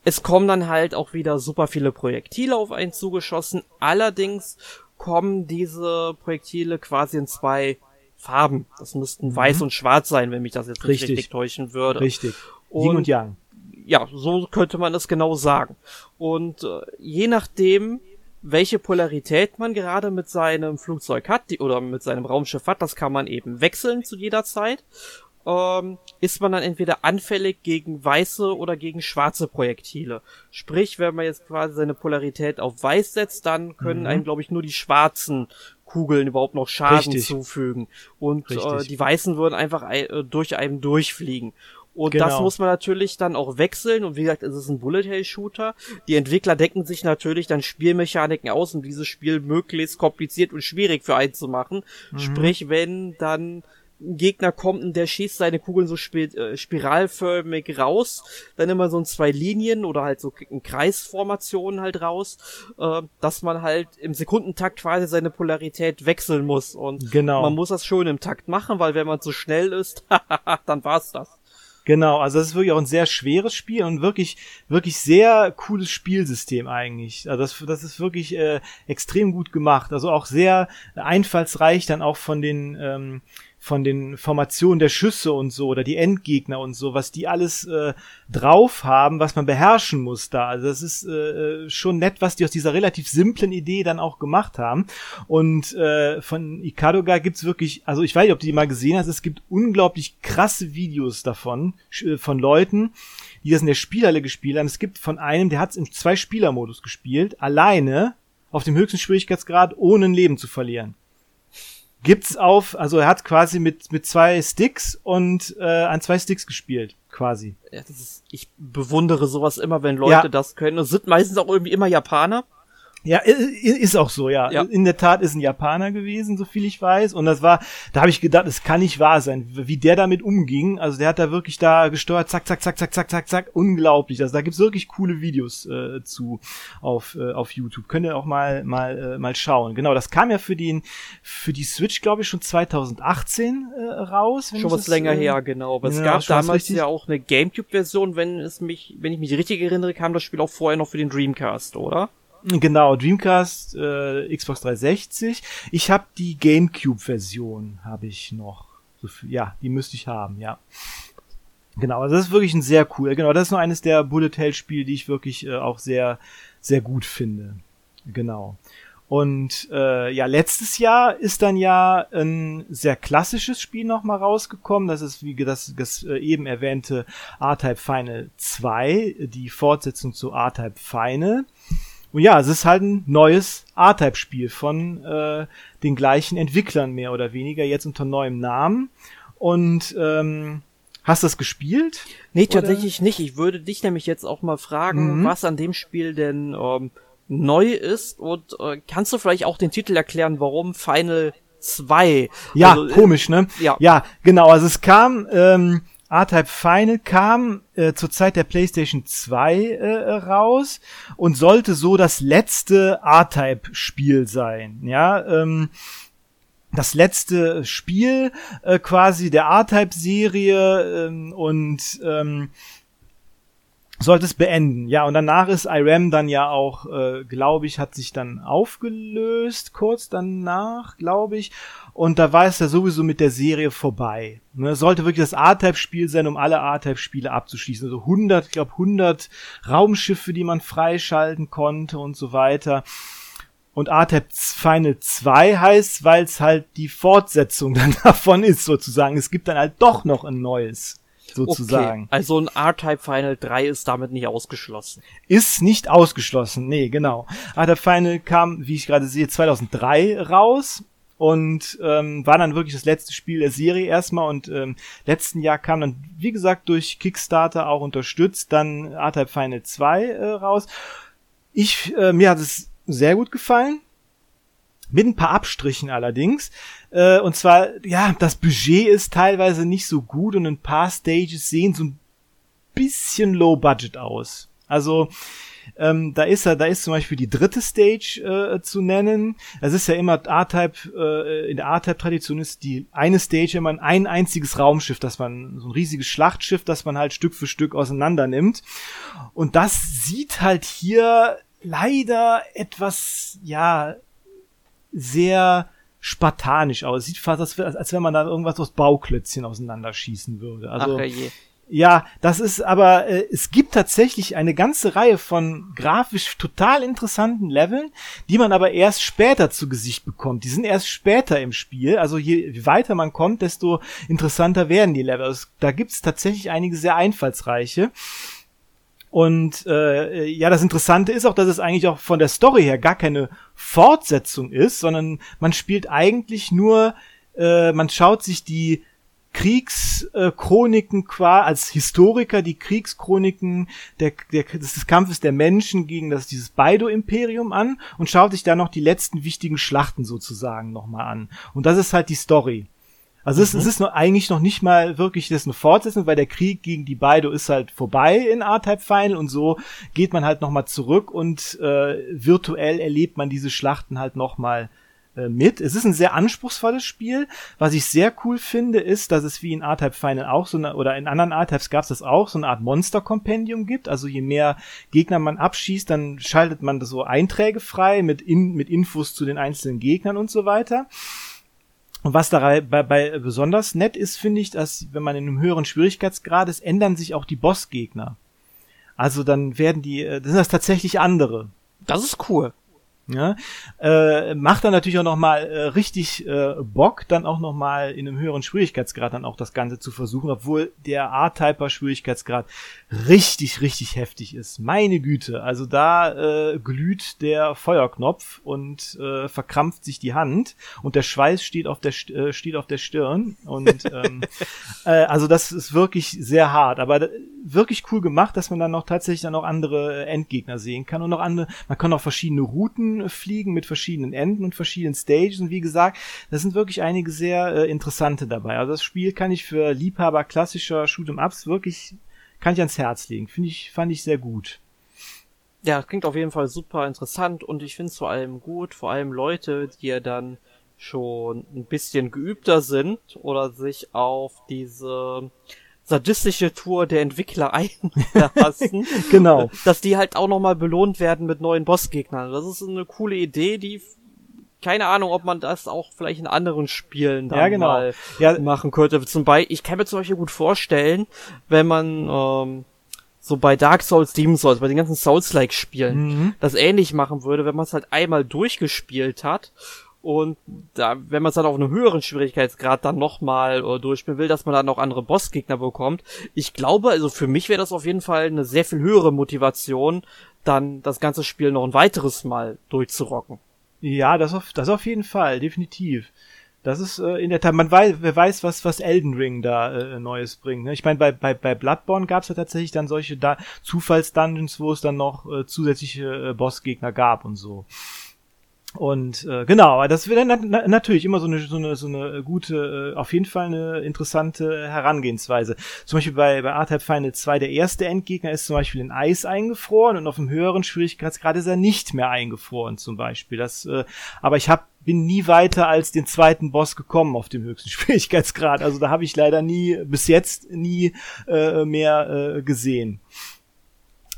es kommen dann halt auch wieder super viele Projektile auf einen zugeschossen. Allerdings kommen diese Projektile quasi in zwei Farben. Das müssten mhm. weiß und schwarz sein, wenn mich das jetzt richtig, richtig täuschen würde. Richtig. Und, Yin und Yang ja, so könnte man es genau sagen. Und äh, je nachdem, welche Polarität man gerade mit seinem Flugzeug hat, die, oder mit seinem Raumschiff hat, das kann man eben wechseln zu jeder Zeit, ähm, ist man dann entweder anfällig gegen weiße oder gegen schwarze Projektile. Sprich, wenn man jetzt quasi seine Polarität auf weiß setzt, dann können mhm. einem, glaube ich, nur die schwarzen Kugeln überhaupt noch Schaden Richtig. zufügen. Und äh, die weißen würden einfach äh, durch einen durchfliegen. Und genau. das muss man natürlich dann auch wechseln. Und wie gesagt, es ist ein Bullet Hell Shooter. Die Entwickler decken sich natürlich dann Spielmechaniken aus, um dieses Spiel möglichst kompliziert und schwierig für einen zu machen. Mhm. Sprich, wenn dann ein Gegner kommt und der schießt seine Kugeln so spir äh, spiralförmig raus, dann immer so in zwei Linien oder halt so in Kreisformationen halt raus, äh, dass man halt im Sekundentakt quasi seine Polarität wechseln muss. Und genau. man muss das schon im Takt machen, weil wenn man zu schnell ist, <laughs> dann war's das. Genau, also das ist wirklich auch ein sehr schweres Spiel und wirklich, wirklich sehr cooles Spielsystem eigentlich. Also das, das ist wirklich äh, extrem gut gemacht. Also auch sehr einfallsreich dann auch von den ähm, von den Formationen der Schüsse und so oder die Endgegner und so, was die alles äh, drauf haben, was man beherrschen muss da. Also das ist äh, schon nett, was die aus dieser relativ simplen Idee dann auch gemacht haben. Und äh, von Ikaruga gibt's wirklich, also ich weiß nicht, ob du die mal gesehen hast, es gibt unglaublich krasse Videos davon, äh, von Leuten, die das in der Spielhalle gespielt haben. Es gibt von einem, der hat's im Zwei-Spieler-Modus gespielt, alleine auf dem höchsten Schwierigkeitsgrad, ohne ein Leben zu verlieren gibt's auf, also er hat quasi mit, mit zwei Sticks und äh, an zwei Sticks gespielt, quasi. Ja, das ist, ich bewundere sowas immer, wenn Leute ja. das können. Das sind meistens auch irgendwie immer Japaner. Ja, ist auch so, ja. ja. In der Tat ist ein Japaner gewesen, so viel ich weiß. Und das war, da habe ich gedacht, es kann nicht wahr sein, wie der damit umging. Also der hat da wirklich da gesteuert, zack, zack, zack, zack, zack, zack, zack. Unglaublich. Also da gibt's wirklich coole Videos äh, zu auf, äh, auf YouTube. Könnt ihr auch mal mal äh, mal schauen. Genau, das kam ja für den für die Switch, glaube ich, schon 2018 äh, raus. schon was länger äh, her, genau. Aber ja, es gab damals ja auch eine GameCube-Version, wenn es mich, wenn ich mich richtig erinnere, kam das Spiel auch vorher noch für den Dreamcast, oder? Genau, Dreamcast, äh, Xbox 360. Ich habe die GameCube-Version, habe ich noch. Ja, die müsste ich haben, ja. Genau, also das ist wirklich ein sehr cool. Genau, das ist nur eines der Bullet Hell Spiele, die ich wirklich äh, auch sehr, sehr gut finde. Genau. Und äh, ja, letztes Jahr ist dann ja ein sehr klassisches Spiel nochmal rausgekommen. Das ist, wie das, das äh, eben erwähnte R-Type Final 2, die Fortsetzung zu R-Type Final. Und ja, es ist halt ein neues R-Type-Spiel von äh, den gleichen Entwicklern mehr oder weniger, jetzt unter neuem Namen. Und ähm, hast du das gespielt? Nee, oder? tatsächlich nicht. Ich würde dich nämlich jetzt auch mal fragen, mhm. was an dem Spiel denn ähm, neu ist und äh, kannst du vielleicht auch den Titel erklären, warum Final 2? Ja, also, äh, komisch, ne? Ja. ja, genau. Also es kam, ähm, R-Type Final kam äh, zur Zeit der PlayStation 2 äh, raus und sollte so das letzte R-Type-Spiel sein. Ja, ähm, das letzte Spiel äh, quasi der R-Type-Serie ähm, und ähm, sollte es beenden. Ja, und danach ist IRAM dann ja auch, äh, glaube ich, hat sich dann aufgelöst, kurz danach, glaube ich. Und da war es ja sowieso mit der Serie vorbei. Ne, sollte wirklich das R-Type-Spiel sein, um alle R-Type-Spiele abzuschließen. Also 100, ich glaube 100 Raumschiffe, die man freischalten konnte und so weiter. Und R-Type Final 2 heißt, weil es halt die Fortsetzung <laughs> dann davon ist, sozusagen. Es gibt dann halt doch noch ein neues sozusagen. Okay, also ein R-Type Final 3 ist damit nicht ausgeschlossen. Ist nicht ausgeschlossen, nee, genau. R-Type Final kam, wie ich gerade sehe, 2003 raus und ähm, war dann wirklich das letzte Spiel der Serie erstmal und ähm, letzten Jahr kam dann, wie gesagt, durch Kickstarter auch unterstützt, dann R-Type Final 2 äh, raus. Ich, äh, mir hat es sehr gut gefallen. Mit ein paar Abstrichen allerdings. Äh, und zwar, ja, das Budget ist teilweise nicht so gut und ein paar Stages sehen so ein bisschen low budget aus. Also, ähm, da ist er, da ist zum Beispiel die dritte Stage äh, zu nennen. Es ist ja immer R-Type, äh, in der R-Type-Tradition ist die eine Stage immer ein einziges Raumschiff, das man, so ein riesiges Schlachtschiff, das man halt Stück für Stück auseinander nimmt. Und das sieht halt hier leider etwas, ja, sehr spartanisch aus. Sieht fast, als, als wenn man da irgendwas aus Bauklötzchen auseinanderschießen würde. Also, Ach, je. Ja, das ist aber, äh, es gibt tatsächlich eine ganze Reihe von grafisch total interessanten Leveln, die man aber erst später zu Gesicht bekommt. Die sind erst später im Spiel. Also je weiter man kommt, desto interessanter werden die Level. Also, da gibt's tatsächlich einige sehr einfallsreiche. Und äh, ja, das Interessante ist auch, dass es eigentlich auch von der Story her gar keine Fortsetzung ist, sondern man spielt eigentlich nur, äh, man schaut sich die Kriegschroniken qua als Historiker die Kriegschroniken der, der, des Kampfes der Menschen gegen das dieses Baido-Imperium an und schaut sich da noch die letzten wichtigen Schlachten sozusagen nochmal an. Und das ist halt die Story. Also mhm. es, es ist noch, eigentlich noch nicht mal wirklich das eine Fortsetzung, weil der Krieg gegen die Baido ist halt vorbei in R-Type Final und so geht man halt nochmal zurück und äh, virtuell erlebt man diese Schlachten halt nochmal äh, mit. Es ist ein sehr anspruchsvolles Spiel. Was ich sehr cool finde, ist, dass es wie in R-Type Final auch so eine, oder in anderen R-Types gab es das auch, so eine Art Monster-Kompendium gibt. Also je mehr Gegner man abschießt, dann schaltet man das so Einträge frei mit, in, mit Infos zu den einzelnen Gegnern und so weiter. Und was dabei bei, bei besonders nett ist, finde ich, dass wenn man in einem höheren Schwierigkeitsgrad ist, ändern sich auch die Bossgegner. Also dann werden die, äh, sind das tatsächlich andere. Das ist cool. Ja, äh, macht dann natürlich auch noch mal äh, richtig äh, Bock, dann auch noch mal in einem höheren Schwierigkeitsgrad dann auch das Ganze zu versuchen, obwohl der A-Typer Schwierigkeitsgrad richtig, richtig heftig ist. Meine Güte, also da äh, glüht der Feuerknopf und äh, verkrampft sich die Hand und der Schweiß steht auf der äh, steht auf der Stirn und <laughs> ähm, äh, also das ist wirklich sehr hart, aber wirklich cool gemacht, dass man dann noch tatsächlich dann auch andere Endgegner sehen kann und noch andere, man kann auch verschiedene Routen fliegen mit verschiedenen Enden und verschiedenen Stages. Und wie gesagt, da sind wirklich einige sehr äh, interessante dabei. Also das Spiel kann ich für Liebhaber klassischer Shoot'em-Ups wirklich, kann ich ans Herz legen. Finde ich, fand ich sehr gut. Ja, klingt auf jeden Fall super interessant und ich finde es vor allem gut, vor allem Leute, die ja dann schon ein bisschen geübter sind oder sich auf diese sadistische Tour der Entwickler <laughs> einlassen. genau. Dass die halt auch nochmal belohnt werden mit neuen Bossgegnern. Das ist eine coole Idee, die keine Ahnung, ob man das auch vielleicht in anderen Spielen dann ja, genau. mal ja. machen könnte. Zum Beispiel, ich kann mir zum Beispiel gut vorstellen, wenn man ähm, so bei Dark Souls, Demon Souls, bei den ganzen Souls-like-Spielen Mhm. das ähnlich machen würde, wenn man es halt einmal durchgespielt hat und da, wenn man es dann auf einem höheren Schwierigkeitsgrad dann nochmal äh, durchspielen will, dass man dann noch andere Bossgegner bekommt. Ich glaube, also für mich wäre das auf jeden Fall eine sehr viel höhere Motivation, dann das ganze Spiel noch ein weiteres Mal durchzurocken. Ja, das auf, das auf jeden Fall, definitiv. Das ist äh, in der Tat, man weiß, wer weiß, was, was Elden Ring da äh, Neues bringt. Ne? Ich meine, bei, bei, bei Bloodborne gab es ja tatsächlich dann solche da Zufallsdungeons, wo es dann noch äh, zusätzliche äh, Bossgegner gab und so. Und äh, genau, das wäre na natürlich immer so eine, so eine, so eine gute, äh, auf jeden Fall eine interessante Herangehensweise. Zum Beispiel bei, bei R-Type Final 2, der erste Endgegner ist zum Beispiel in Eis eingefroren und auf dem höheren Schwierigkeitsgrad ist er nicht mehr eingefroren zum Beispiel. Das, äh, aber ich hab, bin nie weiter als den zweiten Boss gekommen auf dem höchsten <laughs> Schwierigkeitsgrad. Also da habe ich leider nie, bis jetzt nie äh, mehr äh, gesehen.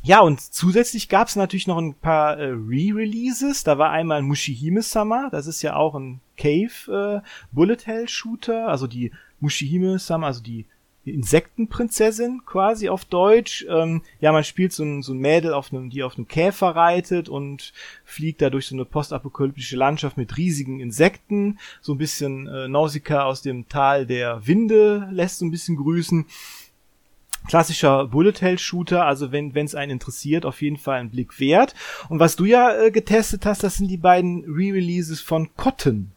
Ja, und zusätzlich gab es natürlich noch ein paar äh, Re-Releases. Da war einmal Mushihime-Sama, das ist ja auch ein Cave äh, Bullet Hell Shooter, also die Mushihime-Sama, also die Insektenprinzessin quasi auf Deutsch. Ähm, ja, man spielt so ein, so ein Mädel, auf einem, die auf einem Käfer reitet und fliegt da durch so eine postapokalyptische Landschaft mit riesigen Insekten. So ein bisschen äh, Nausicaa aus dem Tal der Winde lässt so ein bisschen grüßen klassischer Bullet Hell Shooter, also wenn es einen interessiert, auf jeden Fall ein Blick wert. Und was du ja äh, getestet hast, das sind die beiden Re-Releases von Cotton,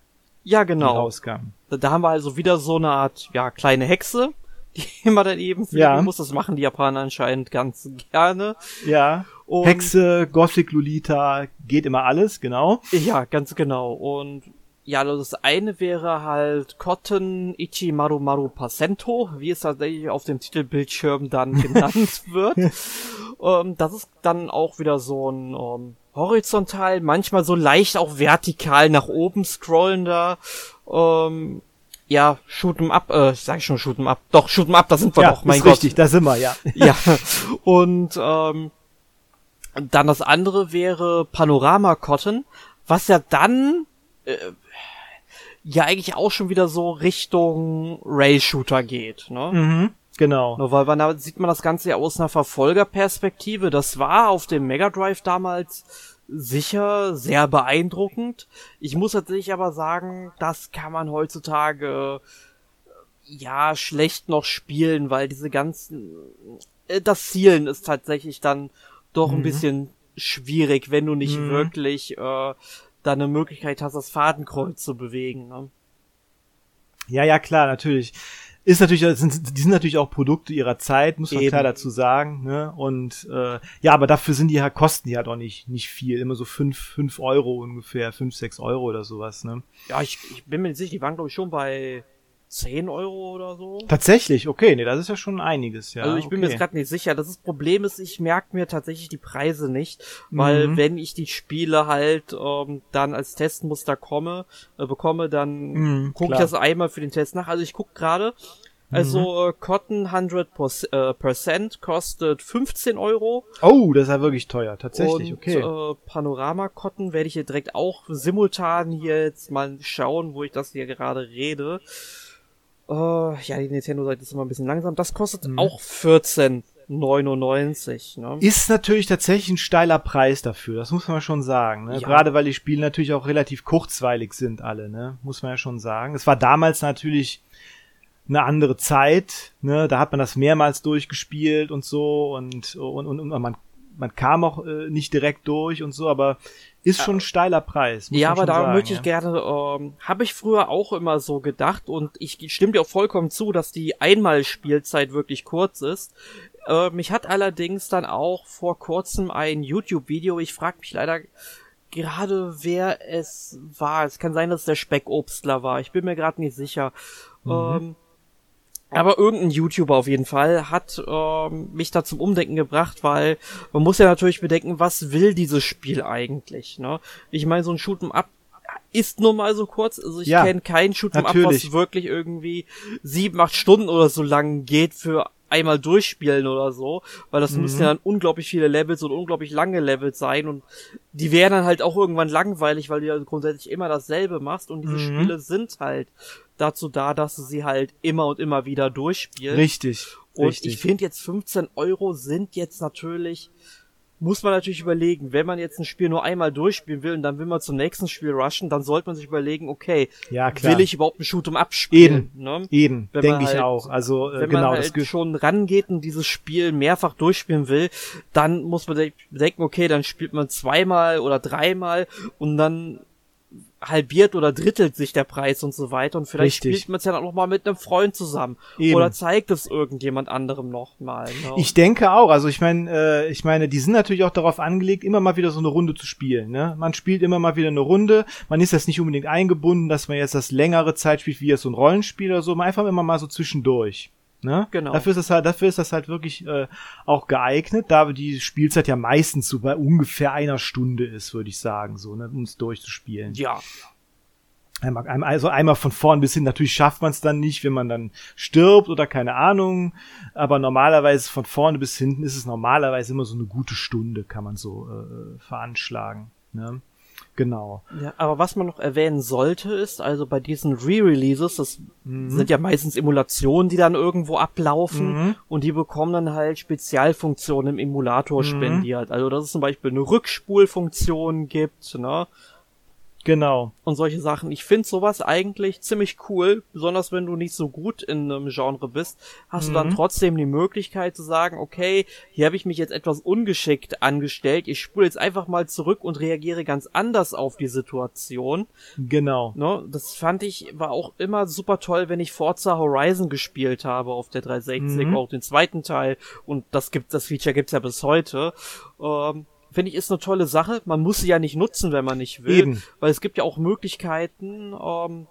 Ja, die genau. rauskamen. Da, da haben wir also wieder so eine Art, ja, kleine Hexe, <laughs> die man dann eben fliegen Ja. muss. Das machen die Japaner anscheinend ganz gerne. Ja. Und- Hexe, Gothic Lolita, geht immer alles, genau. Ja, ganz genau. Und ja, das eine wäre halt Cotton Ichimaru Maru Pasento, wie es tatsächlich auf dem Titelbildschirm dann <laughs> genannt wird. ähm, das ist dann auch wieder so ein ähm, horizontal, manchmal so leicht auch vertikal nach oben scrollender, ähm, ja, Shoot'em up, äh, sag ich schon Shoot'em up. Doch, Shoot'em up, da sind wir ja, doch, mein ist Gott. richtig, da sind wir, ja. <laughs> Ja, und ähm, dann das andere wäre Panorama Cotton, was ja dann äh, ja eigentlich auch schon wieder so Richtung Rail-Shooter geht, ne? Mhm, genau. Nur weil man, da sieht man das Ganze ja aus einer Verfolgerperspektive. Das war auf dem Mega Drive damals sicher sehr beeindruckend. Ich muss tatsächlich aber sagen, das kann man heutzutage äh, ja schlecht noch spielen, weil diese ganzen äh, das Zielen ist tatsächlich dann doch ein Mhm. bisschen schwierig, wenn du nicht Mhm. wirklich äh, da eine Möglichkeit hast, das Fadenkreuz zu bewegen. Ne? Ja, ja, klar, natürlich. Ist natürlich, sind, die sind natürlich auch Produkte ihrer Zeit, muss man Eben. klar dazu sagen. Ne? Und äh, ja, aber dafür sind die halt, kosten die halt auch nicht, nicht viel. Immer so fünf, fünf Euro ungefähr, fünf, sechs Euro oder sowas. Ne? Ja, ich, ich bin mir nicht sicher, die waren glaube ich schon bei 10 Euro oder so. Tatsächlich, okay, nee, das ist ja schon einiges, ja. also ich bin mir okay. jetzt gerade nicht sicher. Das ist, Problem ist, ich merke mir tatsächlich die Preise nicht, weil Mhm. wenn ich die Spiele halt ähm, dann als Testmuster komme, äh, bekomme, dann Mhm, gucke ich das einmal für den Test nach. Also ich guck gerade, also äh, Cotton 100 Pos- äh, Percent kostet 15 Euro Oh, das ist ja wirklich teuer, tatsächlich, und okay. äh, Panorama Cotton werde ich hier direkt auch simultan hier jetzt mal schauen, wo ich das hier gerade rede. Äh, ja, die Nintendo-Seite ist immer ein bisschen langsam. Das kostet Mhm. auch 14,99. Ne? Ist natürlich tatsächlich ein steiler Preis dafür, das muss man schon sagen. Ne? Ja. Gerade weil die Spiele natürlich auch relativ kurzweilig sind, alle, ne? Muss man ja schon sagen. Es war damals natürlich eine andere Zeit, ne? Da hat man das mehrmals durchgespielt und so und, und, und, und man, man kam auch äh, nicht direkt durch und so, aber ist schon ein steiler Preis. muss Ja, aber da möchte ich ja. gerne, ähm, habe ich früher auch immer so gedacht und ich stimme dir auch vollkommen zu, dass die Einmalspielzeit wirklich kurz ist. Äh, mich hat allerdings dann auch vor kurzem ein YouTube-Video, ich frage mich leider gerade, wer es war. Es kann sein, dass es der Speckobstler war. Ich bin mir gerade nicht sicher. Mhm. Ähm, aber irgendein YouTuber auf jeden Fall hat ähm, mich da zum Umdenken gebracht, weil man muss ja natürlich bedenken, was will dieses Spiel eigentlich, ne? Ich meine, so ein Shoot'em Up ist nur mal so kurz, also ich Ja, kenne kein Shoot'em Up, was wirklich irgendwie sieben, acht Stunden oder so lang geht für einmal durchspielen oder so, weil das mhm. müssen ja dann unglaublich viele Levels und unglaublich lange Levels sein und die wären dann halt auch irgendwann langweilig, weil du ja grundsätzlich immer dasselbe machst und diese mhm. Spiele sind halt dazu da, dass du sie halt immer und immer wieder durchspielst. Richtig. Und richtig. ich finde jetzt 15 Euro sind jetzt natürlich muss man natürlich überlegen, wenn man jetzt ein Spiel nur einmal durchspielen will und dann will man zum nächsten Spiel rushen, dann sollte man sich überlegen, okay, ja, will ich überhaupt ein Shoot'em abspielen? Eben, ne? eben denke ich halt, auch. Also äh, wenn genau, man halt schon rangeht und dieses Spiel mehrfach durchspielen will, dann muss man denken, okay, dann spielt man zweimal oder dreimal und dann halbiert oder drittelt sich der Preis und so weiter und vielleicht Richtig. spielt man es ja auch noch mal mit einem Freund zusammen Eben. oder zeigt es irgendjemand anderem noch mal. Ne? Ich denke auch, also ich meine, äh, ich meine, die sind natürlich auch darauf angelegt, immer mal wieder so eine Runde zu spielen. Ne? Man spielt immer mal wieder eine Runde, man ist jetzt nicht unbedingt eingebunden, dass man jetzt das längere Zeit spielt wie jetzt so ein Rollenspiel oder so, man einfach immer mal so zwischendurch. Ne? Genau. Dafür ist das halt, dafür ist das halt wirklich äh, auch geeignet, da die Spielzeit ja meistens so bei ungefähr einer Stunde ist, würde ich sagen, so, ne, um es durchzuspielen. Ja. Einmal, also einmal von vorn bis hin, natürlich schafft man es dann nicht, wenn man dann stirbt oder keine Ahnung, aber normalerweise von vorne bis hinten ist es normalerweise immer so eine gute Stunde, kann man so äh, veranschlagen. Ne? Genau. Ja, aber was man noch erwähnen sollte, ist, also bei diesen Re-Releases, das mhm. sind ja meistens Emulationen, die dann irgendwo ablaufen mhm. und die bekommen dann halt Spezialfunktionen im Emulator mhm. spendiert. Also dass es zum Beispiel eine Rückspulfunktion gibt, ne? Genau. Und solche Sachen. Ich finde sowas eigentlich ziemlich cool, besonders wenn du nicht so gut in einem Genre bist, hast mhm. du dann mhm. trotzdem die Möglichkeit zu sagen, okay, hier habe ich mich jetzt etwas ungeschickt angestellt, ich spule jetzt einfach mal zurück und reagiere ganz anders auf die Situation. Genau. Ne? Das fand ich, war auch immer super toll, wenn ich Forza Horizon gespielt habe auf der 360, mhm. auch den zweiten Teil. Und das gibt, das Feature gibt's ja bis heute. Ähm, finde ich, ist eine tolle Sache. Man muss sie ja nicht nutzen, wenn man nicht will. Eben. Weil es gibt ja auch Möglichkeiten, ähm,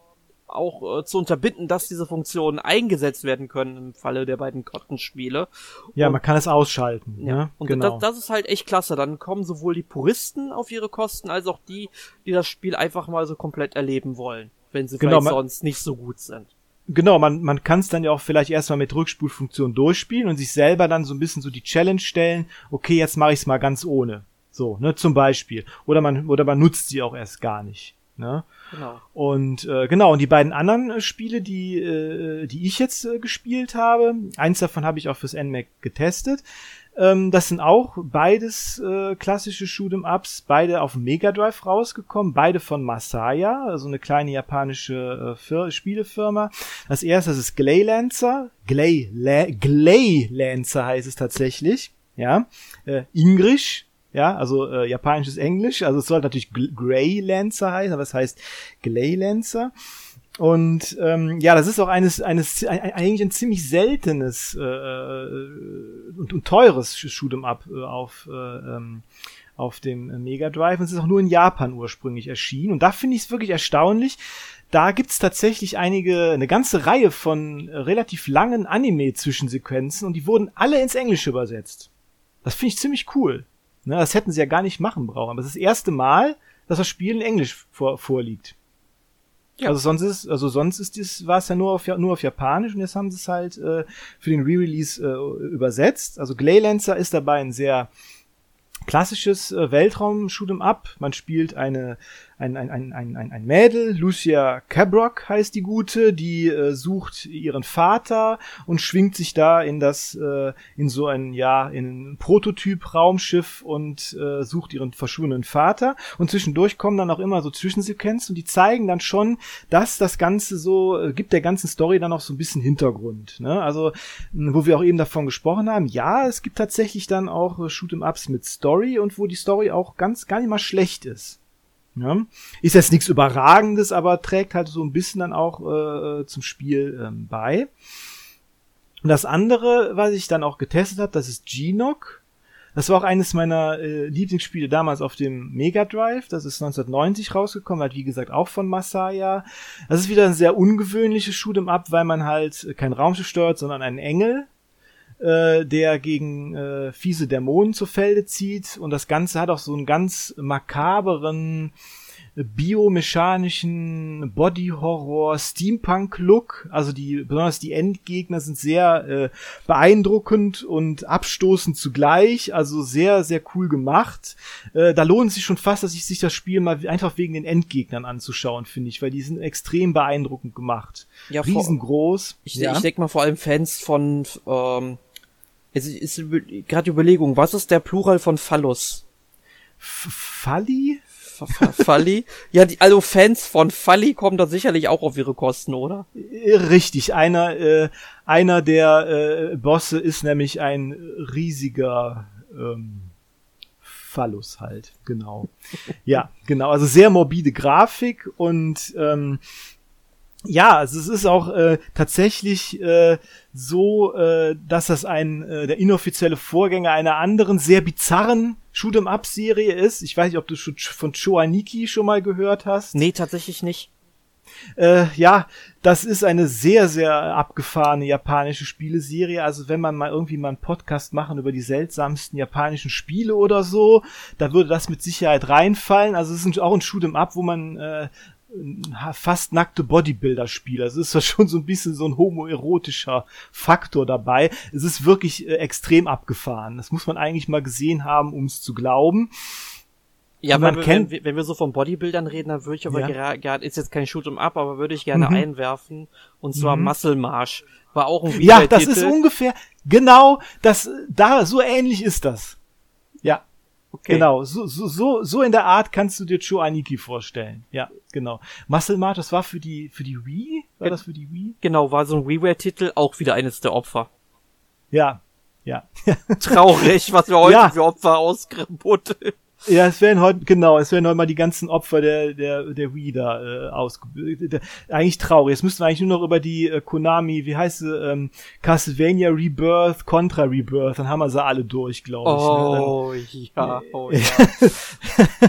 auch äh, zu unterbinden, dass diese Funktionen eingesetzt werden können im Falle der beiden Kottenspiele. Ja, und, man kann es ausschalten. Ja, ne? und genau. das, das ist halt echt klasse. Dann kommen sowohl die Puristen auf ihre Kosten, als auch die, die das Spiel einfach mal so komplett erleben wollen, wenn sie genau, vielleicht sonst nicht so gut sind. Genau, man, man kann es dann ja auch vielleicht erstmal mit Rückspulfunktion durchspielen und sich selber dann so ein bisschen so die Challenge stellen, okay, jetzt mache ich es mal ganz ohne. So, ne, zum Beispiel. Oder man, oder man nutzt sie auch erst gar nicht. Ne? Genau. Und äh, genau, und die beiden anderen äh, Spiele, die, äh, die ich jetzt äh, gespielt habe, eins davon habe ich auch fürs NMAC getestet. Ähm, das sind auch beides äh, klassische Shoot'em Ups, beide auf Mega Drive rausgekommen, beide von Masaya, also eine kleine japanische äh, Spielefirma. Das erste das ist Glaylancer, Glay, La Glaylancer heißt es tatsächlich, ja, äh, Englisch, ja, also äh, japanisches Englisch, also es soll natürlich Grey Lancer heißen, aber es heißt Glay Lancer. Und ähm, ja, das ist auch eines, eines ein, eigentlich ein ziemlich seltenes äh, äh und, und teures Shoot'em Up äh, auf äh, ähm, auf dem Mega Drive. Und es ist auch nur in Japan ursprünglich erschienen. Und da finde ich es wirklich erstaunlich. Da gibt's tatsächlich einige, eine ganze Reihe von relativ langen Anime-Zwischensequenzen und die wurden alle ins Englische übersetzt. Das finde ich ziemlich cool. Ne, das hätten sie ja gar nicht machen brauchen. Aber es ist das erste Mal, dass das Spiel in Englisch vor, vorliegt. Ja. Also sonst ist, also sonst ist das, war es ja nur auf, nur auf Japanisch und jetzt haben sie es halt äh, für den Re-Release äh, übersetzt. Also Glaylancer ist dabei ein sehr klassisches äh, Weltraum-Shoot'em Up. Man spielt eine ein, ein, ein, ein, ein Mädel, Lucia Cabrock heißt die gute, die äh, sucht ihren Vater und schwingt sich da in das, äh, in so ein, ja, in ein Prototyp-Raumschiff und äh, sucht ihren verschwundenen Vater. Und zwischendurch kommen dann auch immer so Zwischensequenzen und die zeigen dann schon, dass das Ganze so, äh, gibt der ganzen Story dann auch so ein bisschen Hintergrund. Ne? Also, wo wir auch eben davon gesprochen haben, ja, es gibt tatsächlich dann auch äh, Shoot'em-Ups mit Story und wo die Story auch ganz gar nicht mal schlecht ist. Ja. Ist jetzt nichts Überragendes, aber trägt halt so ein bisschen dann auch äh, zum Spiel ähm, bei. Und das andere, was ich dann auch getestet habe, das ist G-Knock. Das war auch eines meiner äh, Lieblingsspiele damals auf dem Mega Drive. Das ist 1990 rausgekommen, halt wie gesagt auch von Masaya. Das ist wieder ein sehr ungewöhnliches Shoot'em Up, weil man halt kein Raumschiff steuert, sondern einen Engel äh, der gegen äh, fiese Dämonen zu Felde zieht. Und das Ganze hat auch so einen ganz makaberen biomechanischen Body-Horror Steampunk-Look. Also die, besonders die Endgegner sind sehr äh, beeindruckend und abstoßend zugleich. Also sehr, sehr cool gemacht. Äh, da lohnt es sich schon fast, dass ich sich das Spiel mal einfach wegen den Endgegnern anzuschauen, finde ich, weil die sind extrem beeindruckend gemacht. Ja, Riesengroß. Ich, ja. ich denke mal vor allem Fans von ähm, es ist gerade Überlegung, was ist der Plural von Phallus? Falli? Falli? Ja, die, also Fans von Falli kommen da sicherlich auch auf ihre Kosten, oder? Richtig, einer, äh, einer der äh, Bosse ist nämlich ein riesiger ähm, Phallus halt, genau. <laughs> ja, genau, also sehr morbide Grafik und ähm, ja, also es ist auch äh, tatsächlich äh, so, äh, dass das ein äh, der inoffizielle Vorgänger einer anderen sehr bizarren Shoot'em Up Serie ist. Ich weiß nicht, ob du schon von Choaniki schon mal gehört hast. Nee, tatsächlich nicht. Äh, ja, das ist eine sehr, sehr abgefahrene japanische Spieleserie. Also wenn man mal irgendwie mal einen Podcast machen über die seltsamsten japanischen Spiele oder so, da würde das mit Sicherheit reinfallen. Also es ist auch ein Shoot'em Up, wo man äh, fast nackte Bodybuilder-Spieler. Also es ist zwar <laughs> schon so ein bisschen so ein homoerotischer Faktor dabei. Es ist wirklich äh, extrem abgefahren. Das muss man eigentlich mal gesehen haben, um es zu glauben. Ja, man wenn, kennt, wenn, wenn wir so von Bodybuildern reden, dann würde ich aber ja. gerade, ist jetzt kein Shoot'em Up, aber würde ich gerne mhm. einwerfen. Und zwar mhm. Muscle Marsch. War auch ein Ja, das ist ungefähr, genau, das, da, so ähnlich ist das. Ja. Okay. Genau, so, so, so, so in der Art kannst du dir Cho Aniki vorstellen. Ja, genau. Muscle Mart, das war für die, für die Wii? War das für die Wii? Genau, war so ein WiiWare-Titel, auch wieder eines der Opfer. Ja, ja. Traurig, was wir heute ja. für Opfer ausgebuddeln. Ja, es werden heute, genau, es werden heute mal die ganzen Opfer der, der, der Wii da äh, ausgebildet. Eigentlich traurig. Jetzt müssten wir eigentlich nur noch über die äh, Konami, wie heißt sie, ähm, Castlevania Rebirth, Contra Rebirth, dann haben wir sie alle durch, glaube ich. Oh, ne? dann, ja, oh ja. <laughs>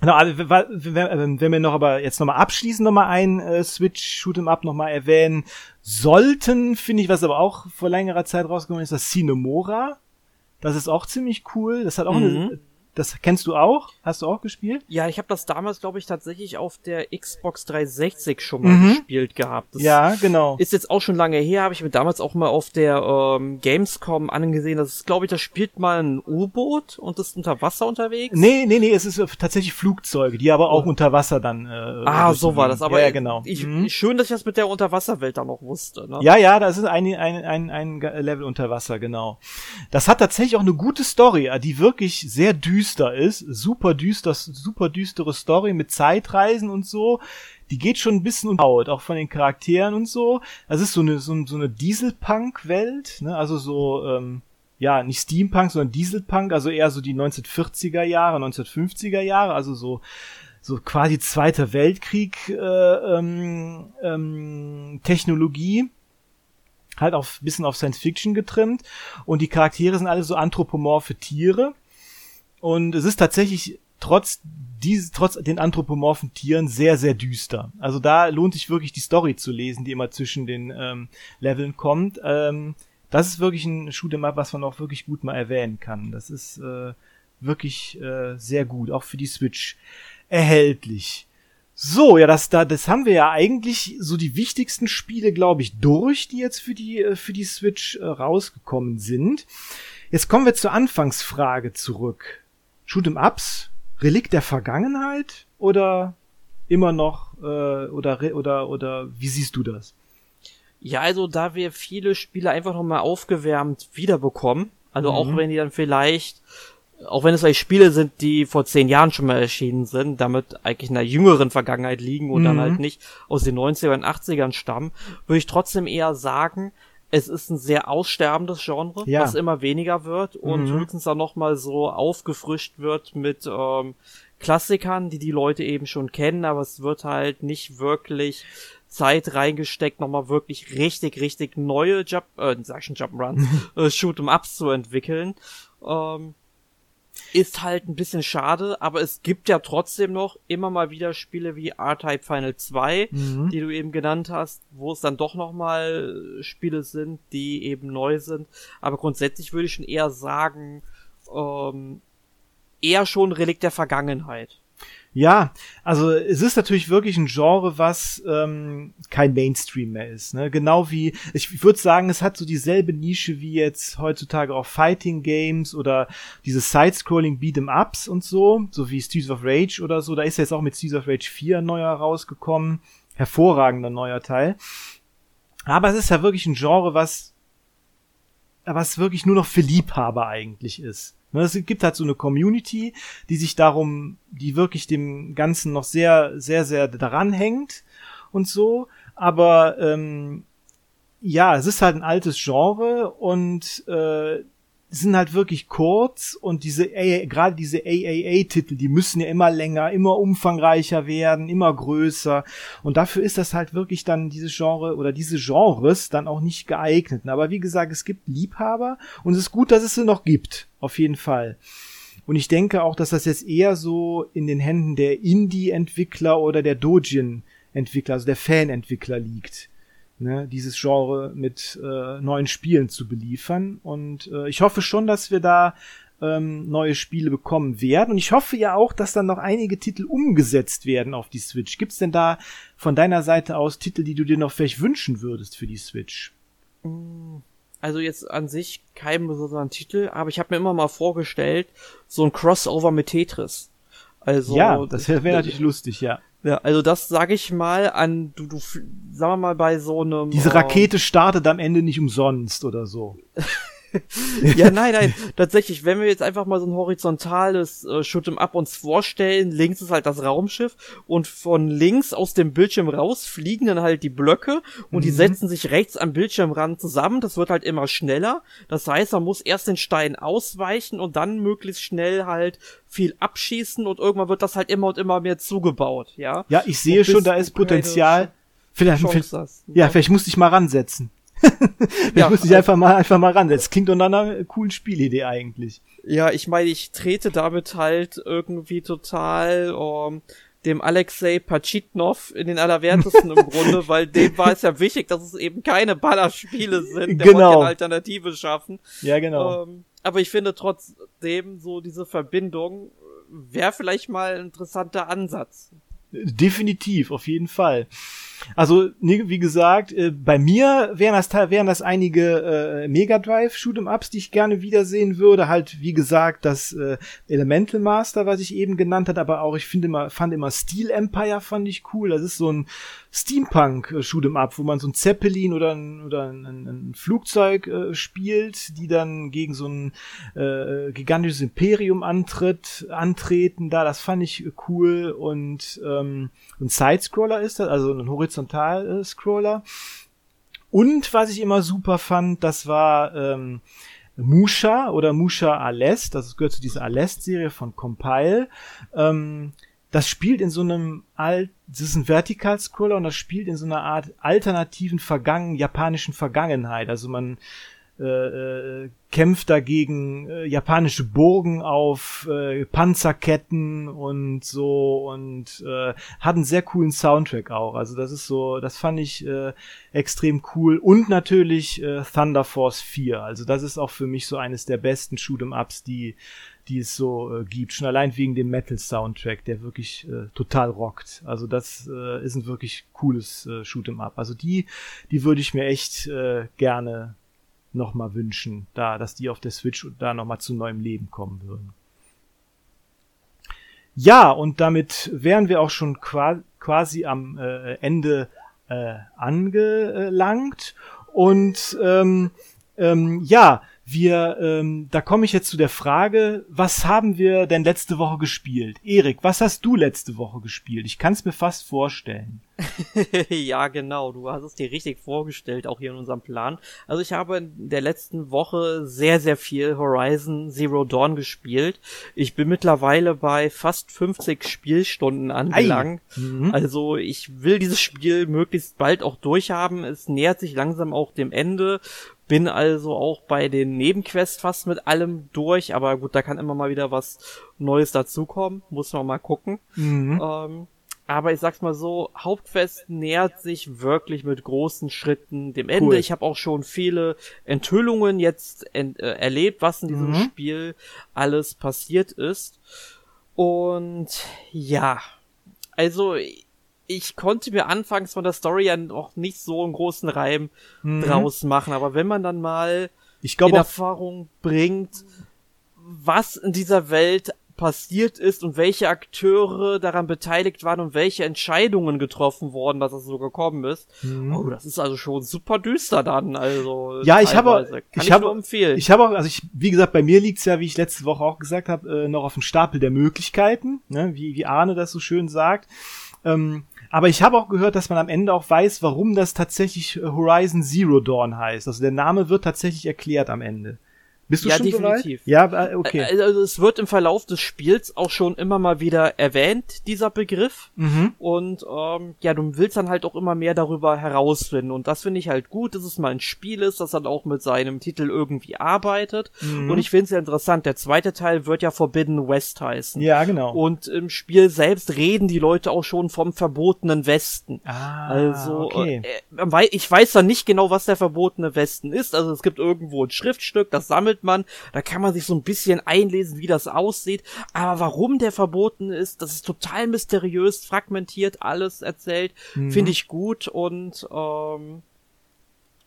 Genau, wenn, wenn wir noch aber jetzt nochmal abschließend nochmal ein äh, Switch Shoot'em Up nochmal erwähnen sollten, finde ich, was aber auch vor längerer Zeit rausgekommen ist, das Cinemora. Das ist auch ziemlich cool. Das hat auch mhm. eine das kennst du auch? Hast du auch gespielt? Ja, ich habe das damals, glaube ich, tatsächlich auf der Xbox 360 schon mal mhm. gespielt gehabt. Das ja, genau. Ist jetzt auch schon lange her, habe ich mir damals auch mal auf der ähm, Gamescom angesehen. Das ist, glaube ich, da spielt mal ein U-Boot und ist unter Wasser unterwegs. Nee, nee, nee, es ist tatsächlich Flugzeuge, die aber auch oh. unter Wasser dann. Äh, ah, so war das. Aber ja, genau. Ich, mhm. Schön, dass ich das mit der Unterwasserwelt da noch wusste. Ne? Ja, ja, das ist ein, ein, ein, ein Level unter Wasser, genau. Das hat tatsächlich auch eine gute Story, die wirklich sehr düster ist super düster, super düstere Story mit Zeitreisen und so. Die geht schon ein bisschen unhaut, auch von den Charakteren und so. Das ist so eine, so, so eine Dieselpunk-Welt, ne? Also so, ähm, ja, nicht Steampunk, sondern Dieselpunk, also eher so die 1940er Jahre, 1950er Jahre, also so so quasi Zweiter Weltkrieg äh, ähm, ähm, Technologie halt auch bisschen auf Science Fiction getrimmt und die Charaktere sind alle so anthropomorphe Tiere und es ist tatsächlich trotz diese, trotz den anthropomorphen Tieren sehr, sehr düster. Also da lohnt sich wirklich die Story zu lesen, die immer zwischen den ähm, Leveln kommt. Ähm, das ist wirklich ein Shoot'em Up, was man auch wirklich gut mal erwähnen kann. Das ist äh, wirklich äh, sehr gut, auch für die Switch erhältlich. So, ja, das da, das haben wir ja eigentlich so die wichtigsten Spiele, glaube ich, durch, die jetzt für die äh, für die Switch äh, rausgekommen sind. Jetzt kommen wir zur Anfangsfrage zurück. Shoot'em Ups Relikt der Vergangenheit oder immer noch äh, oder oder oder wie siehst du das? Ja, also da wir viele Spiele einfach nochmal aufgewärmt wiederbekommen, also mhm. auch wenn die dann vielleicht, auch wenn es vielleicht Spiele sind, die vor zehn Jahren schon mal erschienen sind, damit eigentlich in der jüngeren Vergangenheit liegen und mhm. dann halt nicht aus den 90ern und 80ern stammen, würde ich trotzdem eher sagen, es ist ein sehr aussterbendes Genre, ja. was immer weniger wird und mhm. höchstens dann nochmal so aufgefrischt wird mit ähm, Klassikern, die die Leute eben schon kennen, aber es wird halt nicht wirklich Zeit reingesteckt, nochmal wirklich richtig, richtig neue Jump, äh, sag schon Jump'n'Run, <laughs> äh, Shoot'em Ups zu entwickeln. Ähm, ist halt ein bisschen schade, aber es gibt ja trotzdem noch immer mal wieder Spiele wie R-Type Final 2, mhm. die du eben genannt hast, wo es dann doch nochmal Spiele sind, die eben neu sind. Aber grundsätzlich würde ich schon eher sagen, ähm, eher schon Relikt der Vergangenheit. Ja, also es ist natürlich wirklich ein Genre, was ähm, kein Mainstream mehr ist. Ne? Genau wie, ich würde sagen, es hat so dieselbe Nische wie jetzt heutzutage auch Fighting Games oder diese Side-Scrolling Beat'em Ups und so, so wie Streets of Rage oder so. Da ist jetzt auch mit Streets of Rage 4 ein neuer rausgekommen. Hervorragender neuer Teil. Aber es ist ja wirklich ein Genre, was, was wirklich nur noch für Liebhaber eigentlich ist. Ne, es gibt halt so eine Community, die sich darum, die wirklich dem Ganzen noch sehr, sehr, sehr daran hängt und so. Aber ähm, ja, es ist halt ein altes Genre und äh, sind halt wirklich kurz und diese gerade diese AAA-Titel, die müssen ja immer länger, immer umfangreicher werden, immer größer und dafür ist das halt wirklich dann dieses Genre oder diese Genres dann auch nicht geeignet. Aber wie gesagt, es gibt Liebhaber und es ist gut, dass es sie noch gibt, auf jeden Fall. Und ich denke auch, dass das jetzt eher so in den Händen der Indie-Entwickler oder der Dojin-Entwickler, also der Fan-Entwickler liegt ne, dieses Genre mit äh, neuen Spielen zu beliefern. Und äh, ich hoffe schon, dass wir da ähm, neue Spiele bekommen werden. Und ich hoffe ja auch, dass dann noch einige Titel umgesetzt werden auf die Switch. Gibt's denn da von deiner Seite aus Titel, die du dir noch vielleicht wünschen würdest für die Switch? Also jetzt an sich kein besonderen Titel, aber ich habe mir immer mal vorgestellt, so ein Crossover mit Tetris. Also ja, das wäre wär natürlich lustig, ja. Ja, also das sage ich mal an, du, du, sagen wir mal bei so einem. Diese Rakete startet am Ende nicht umsonst oder so. <laughs> <laughs> ja, nein, nein, tatsächlich, wenn wir jetzt einfach mal so ein horizontales äh, Shoot'em Up uns vorstellen, links ist halt das Raumschiff und von links aus dem Bildschirm raus fliegen dann halt die Blöcke und mhm. die setzen sich rechts am Bildschirmrand zusammen, das wird halt immer schneller, das heißt, man muss erst den Stein ausweichen und dann möglichst schnell halt viel abschießen und irgendwann wird das halt immer und immer mehr zugebaut, ja. Ja, ich sehe schon, da ist Potenzial. Vielleicht, vielleicht, ja, vielleicht musste ich mal ransetzen. <laughs> ich ja, muss dich einfach mal, einfach mal ran. Das klingt nach einer coolen Spielidee eigentlich. Ja, ich meine, ich trete damit halt irgendwie total um, dem Alexei Pachitnov in den Allerwertesten im Grunde, <laughs> weil dem war es ja wichtig, dass es eben keine Ballerspiele sind. Der genau. eine Alternative schaffen. Ja, genau. Ähm, aber ich finde trotzdem so diese Verbindung wäre vielleicht mal ein interessanter Ansatz. Definitiv, auf jeden Fall. Also, wie gesagt, äh, bei mir wären das, wären das einige äh, Mega Drive Shoot'em Ups, die ich gerne wiedersehen würde. Halt, wie gesagt, das äh, Elemental Master, was ich eben genannt hat, aber auch ich finde immer, fand immer Steel Empire fand ich cool. Das ist so ein Steampunk äh, Shoot'em Up, wo man so ein Zeppelin oder ein, oder ein, ein Flugzeug äh, spielt, die dann gegen so ein äh, gigantisches Imperium antritt, antreten. Da, das fand ich cool und ähm, ein Sidescroller ist das, also ein Horizontal-Scroller. Und was ich immer super fand, das war ähm, Musha oder Musha Alest, das gehört zu dieser Alest-Serie von Compile. Ähm, das spielt in so einem alt, das ist ein Vertical-Scroller und das spielt in so einer Art alternativen Vergangen, japanischen Vergangenheit. Also man äh, äh, kämpft dagegen äh, japanische Burgen auf äh, Panzerketten und so und äh, hat einen sehr coolen Soundtrack auch. Also das ist so, das fand ich äh, extrem cool und natürlich äh, Thunder Force 4. Also das ist auch für mich so eines der besten Shoot'em Ups, die die es so äh, gibt. Schon allein wegen dem Metal Soundtrack, der wirklich äh, total rockt. Also das äh, ist ein wirklich cooles äh, Shoot'em Up. Also die die würde ich mir echt äh, gerne noch mal wünschen, da, dass die auf der Switch da noch mal zu neuem Leben kommen würden. Ja, und damit wären wir auch schon quasi am äh, Ende äh, angelangt. Und ähm, ähm, ja, wir, ähm, da komme ich jetzt zu der Frage, was haben wir denn letzte Woche gespielt? Erik, was hast du letzte Woche gespielt? Ich kann es mir fast vorstellen. <laughs> ja, genau, du hast es dir richtig vorgestellt, auch hier in unserem Plan. Also ich habe in der letzten Woche sehr, sehr viel Horizon Zero Dawn gespielt. Ich bin mittlerweile bei fast 50 Spielstunden angelangt. Mhm. Also ich will dieses Spiel möglichst bald auch durchhaben. Es nähert sich langsam auch dem Ende bin also auch bei den Nebenquests fast mit allem durch, aber gut, da kann immer mal wieder was Neues dazukommen, muss man mal gucken. Mhm. Ähm, aber ich sag's mal so, Hauptquest nähert sich wirklich mit großen Schritten dem Ende. Cool. Ich habe auch schon viele Enthüllungen jetzt ent äh, erlebt, was in diesem mhm. Spiel alles passiert ist. Und ja, also ich konnte mir anfangs von der Story ja noch nicht so einen großen Reim mhm. draus machen, aber wenn man dann mal ich glaub, in Erfahrung bringt, was in dieser Welt passiert ist und welche Akteure daran beteiligt waren und welche Entscheidungen getroffen wurden, dass es so gekommen ist. Mhm. Oh, das ist also schon super düster dann. Also ja, ich habe, ich, ich habe empfehlen. Ich habe auch, also ich, wie gesagt, bei mir liegt's ja, wie ich letzte Woche auch gesagt habe, äh, noch auf dem Stapel der Möglichkeiten, ne? wie wie Arne das so schön sagt. Ähm, aber ich habe auch gehört, dass man am Ende auch weiß, warum das tatsächlich äh, Horizon Zero Dawn heißt. Also der Name wird tatsächlich erklärt am Ende. Bist du ja, schon definitiv. Bereit? Ja, äh, okay. Also es wird im Verlauf des Spiels auch schon immer mal wieder erwähnt, dieser Begriff. Mhm. Und ähm, ja, du willst dann halt auch immer mehr darüber herausfinden. Und das finde ich halt gut, dass es mal ein Spiel ist, das dann auch mit seinem Titel irgendwie arbeitet. Mhm. Und ich finde es ja interessant. Der zweite Teil wird ja Forbidden West heißen. Ja, genau. Und im Spiel selbst reden die Leute auch schon vom verbotenen Westen. Ah, also okay. äh, ich weiß dann nicht genau, was der verbotene Westen ist. Also es gibt irgendwo ein Schriftstück, das sammelt findet man. Da kann man sich so ein bisschen einlesen, wie das aussieht. Aber warum der verboten ist, das ist total mysteriös, fragmentiert, alles erzählt. Mhm. Finde ich gut und ähm,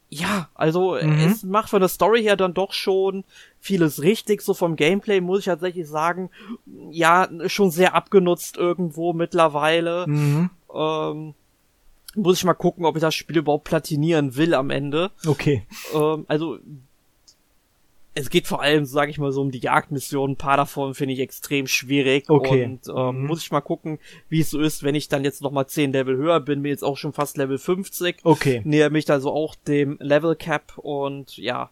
ja, also mhm. es macht von der Story her dann doch schon vieles richtig. So vom Gameplay muss ich tatsächlich sagen, ja, schon sehr abgenutzt irgendwo mittlerweile. Mhm. Ähm, muss ich mal gucken, ob ich das Spiel überhaupt platinieren will am Ende. Okay. Ähm, also es geht vor allem, sage ich mal, so um die Jagdmissionen. Ein paar davon finde ich extrem schwierig. Okay. Und ähm, mhm. muss ich mal gucken, wie es so ist, wenn ich dann jetzt noch mal 10 Level höher bin. Bin jetzt auch schon fast Level 50. Okay. Näher mich also auch dem Level Cap und ja,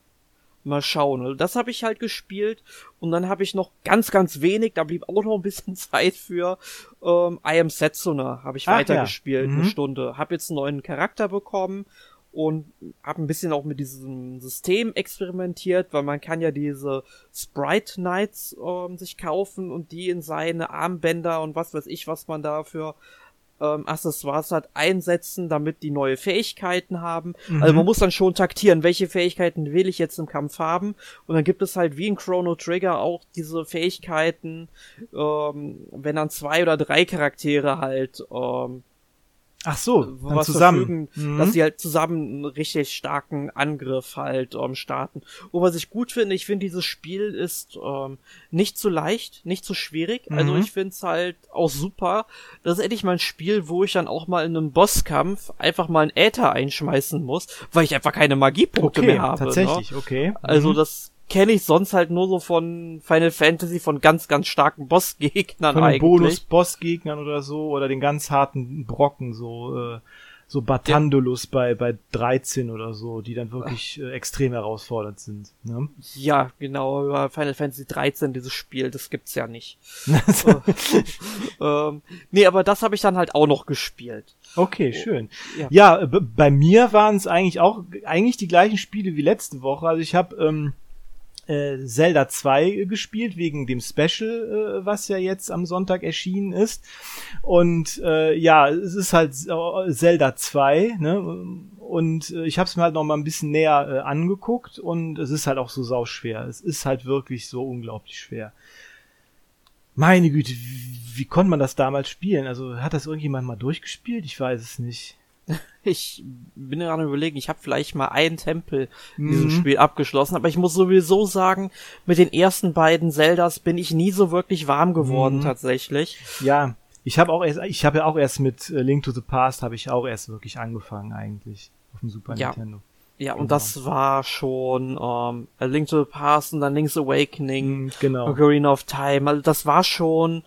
mal schauen. Also das habe ich halt gespielt und dann habe ich noch ganz, ganz wenig, da blieb auch noch ein bisschen <laughs> Zeit für ähm, I Am Setsuna habe ich weitergespielt, ja. mhm. eine Stunde. Hab jetzt einen neuen Charakter bekommen und habe ein bisschen auch mit diesem System experimentiert, weil man kann ja diese Sprite Knights ähm, sich kaufen und die in seine Armbänder und was weiß ich, was man da für ähm, Accessoires hat, einsetzen, damit die neue Fähigkeiten haben. Mhm. Also man muss dann schon taktieren, welche Fähigkeiten will ich jetzt im Kampf haben. Und dann gibt es halt wie in Chrono Trigger auch diese Fähigkeiten, ähm, wenn dann zwei oder drei Charaktere halt ähm, Ach so, dann zusammen. mhm. dass sie halt zusammen einen richtig starken Angriff halt ähm, starten. Und was ich gut finde, ich finde dieses Spiel ist ähm, nicht zu leicht, nicht zu schwierig. Also mhm. Also ich finde es halt auch super. Das ist endlich mal ein Spiel, wo ich dann auch mal in einem Bosskampf einfach mal einen Äther einschmeißen muss, weil ich einfach keine Magiepunkte okay, mehr habe. Ne? Tatsächlich, ne? okay. Also mhm. das kenne ich sonst halt nur so von Final Fantasy von ganz, ganz starken Bossgegnern von eigentlich. Bonus-Bossgegnern oder so oder den ganz harten Brocken, so, äh, so Batandulus ja. bei, bei 13 oder so, die dann wirklich äh, extrem herausfordernd sind. Ne? Ja, genau, über Final Fantasy 13, dieses Spiel, das gibt's ja nicht. <laughs> <laughs> ähm, nee, aber das habe ich dann halt auch noch gespielt. Okay, schön. Ja, ja bei mir waren es eigentlich auch eigentlich die gleichen Spiele wie letzte Woche. Also ich habe ähm, äh, Zelda 2 gespielt, wegen dem Special, äh, was ja jetzt am Sonntag erschienen ist. Und äh, ja, es ist halt Zelda 2, ne? Und äh, ich habe es mir halt noch mal ein bisschen näher äh, angeguckt und es ist halt auch so sauschwer. Es ist halt wirklich so unglaublich schwer. Meine Güte, wie, wie konnte man das damals spielen? Also hat das irgendjemand mal durchgespielt? Ich weiß es nicht. <laughs> Ich bin gerade überlegen, ich habe vielleicht mal einen Tempel in diesem mhm. Spiel abgeschlossen, aber ich muss sowieso sagen, mit den ersten beiden Zeldas bin ich nie so wirklich warm geworden mhm. tatsächlich. Ja, ich habe auch erst, ich habe ja auch erst mit äh, Link to the Past habe ich auch erst wirklich angefangen eigentlich auf dem Super ja. Nintendo. Ja, und genau. das war schon ähm, A Link to the Past und dann Link's Awakening, mhm, genau. Ocarina of Time. Also das war schon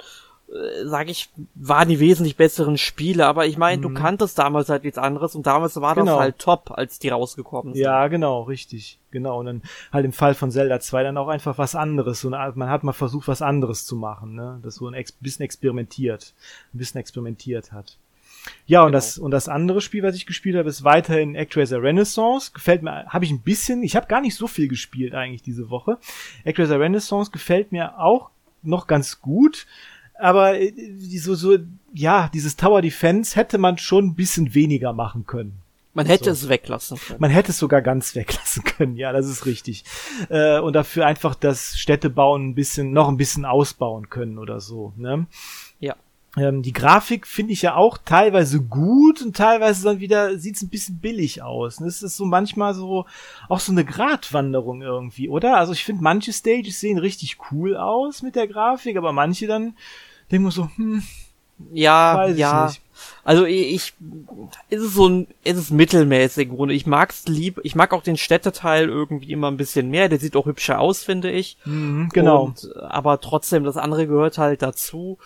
äh, sage ich, waren die wesentlich besseren Spiele, aber ich meine, mhm. du kanntest damals halt nichts anderes und damals war genau. das halt top, als die rausgekommen sind. Ja, genau, richtig, genau. Und dann halt im Fall von Zelda 2 dann auch einfach was anderes. Eine, man hat mal versucht, was anderes zu machen, ne? Das so ein ex bisschen experimentiert, ein bisschen experimentiert hat. Ja, und genau. das und das andere Spiel, was ich gespielt habe, ist weiterhin Actraiser Renaissance. Gefällt mir, habe ich ein bisschen, ich habe gar nicht so viel gespielt eigentlich diese Woche. Actraiser Renaissance gefällt mir auch noch ganz gut aber äh, so, so, ja, dieses Tower Defense hätte man schon ein bisschen weniger machen können. Man hätte So. es weglassen können. Man hätte es sogar ganz <laughs> weglassen können, ja, das ist richtig. Äh, und dafür einfach das Städtebauen ein bisschen, noch ein bisschen ausbauen können oder so, ne? Ja. Ähm, die Grafik finde ich ja auch teilweise gut und teilweise dann wieder sieht's ein bisschen billig aus. Und es ist so manchmal so auch so eine Gratwanderung irgendwie, oder? Also ich finde manche Stages sehen richtig cool aus mit der Grafik, aber manche dann denken wir so, hm, Ja, weiß ich ja. nicht. Also ich, ist es so ein, ist es mittelmäßig im Grunde. Ich mag's lieb, ich mag auch den Städteteil irgendwie immer ein bisschen mehr. Der sieht auch hübscher aus, finde ich. Mhm, genau. Und, aber trotzdem, das andere gehört halt dazu.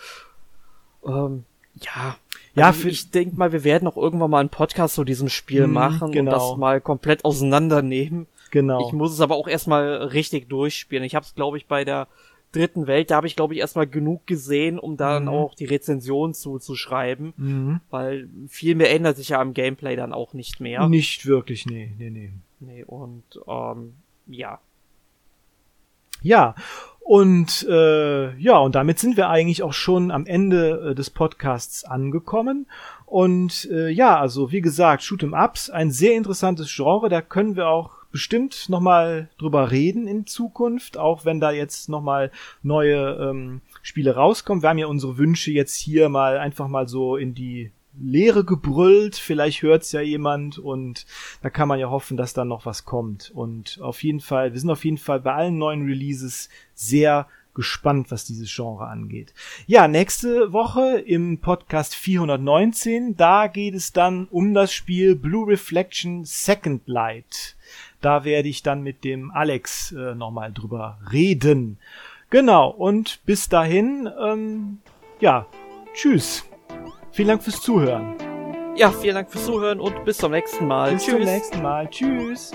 Ähm, ja. Ja, Also ich denke mal, wir werden auch irgendwann mal einen Podcast zu diesem Spiel Mhm, machen genau. und das mal komplett auseinandernehmen. genau. Ich muss es aber auch erstmal richtig durchspielen. Ich habe es, glaube ich, bei der dritten Welt, da habe ich, glaube ich, erstmal genug gesehen, um dann Mhm. auch die Rezension zuzuschreiben, mhm. weil viel mehr ändert sich ja am Gameplay dann auch nicht mehr. Nicht wirklich, nee, nee, nee. Nee, und ähm, ja. Ja, und äh, ja, und damit sind wir eigentlich auch schon am Ende äh, des Podcasts angekommen. Und äh, ja, also wie gesagt, Shoot'em Ups, ein sehr interessantes Genre, da können wir auch bestimmt nochmal drüber reden in Zukunft, auch wenn da jetzt nochmal neue ähm, Spiele rauskommen. Wir haben ja unsere Wünsche jetzt hier mal einfach mal so in die Leere gebrüllt, vielleicht hört's ja jemand und da kann man ja hoffen, dass da noch was kommt. Und auf jeden Fall, wir sind auf jeden Fall bei allen neuen Releases sehr gespannt, was dieses Genre angeht. Ja, nächste Woche im Podcast 419, da geht es dann um das Spiel Blue Reflection Second Light. Da werde ich dann mit dem Alex äh, nochmal drüber reden. Genau, und bis dahin, ähm, ja, tschüss. Vielen Dank fürs Zuhören. Ja, vielen Dank fürs Zuhören und bis zum nächsten Mal. Bis zum nächsten Mal. Tschüss.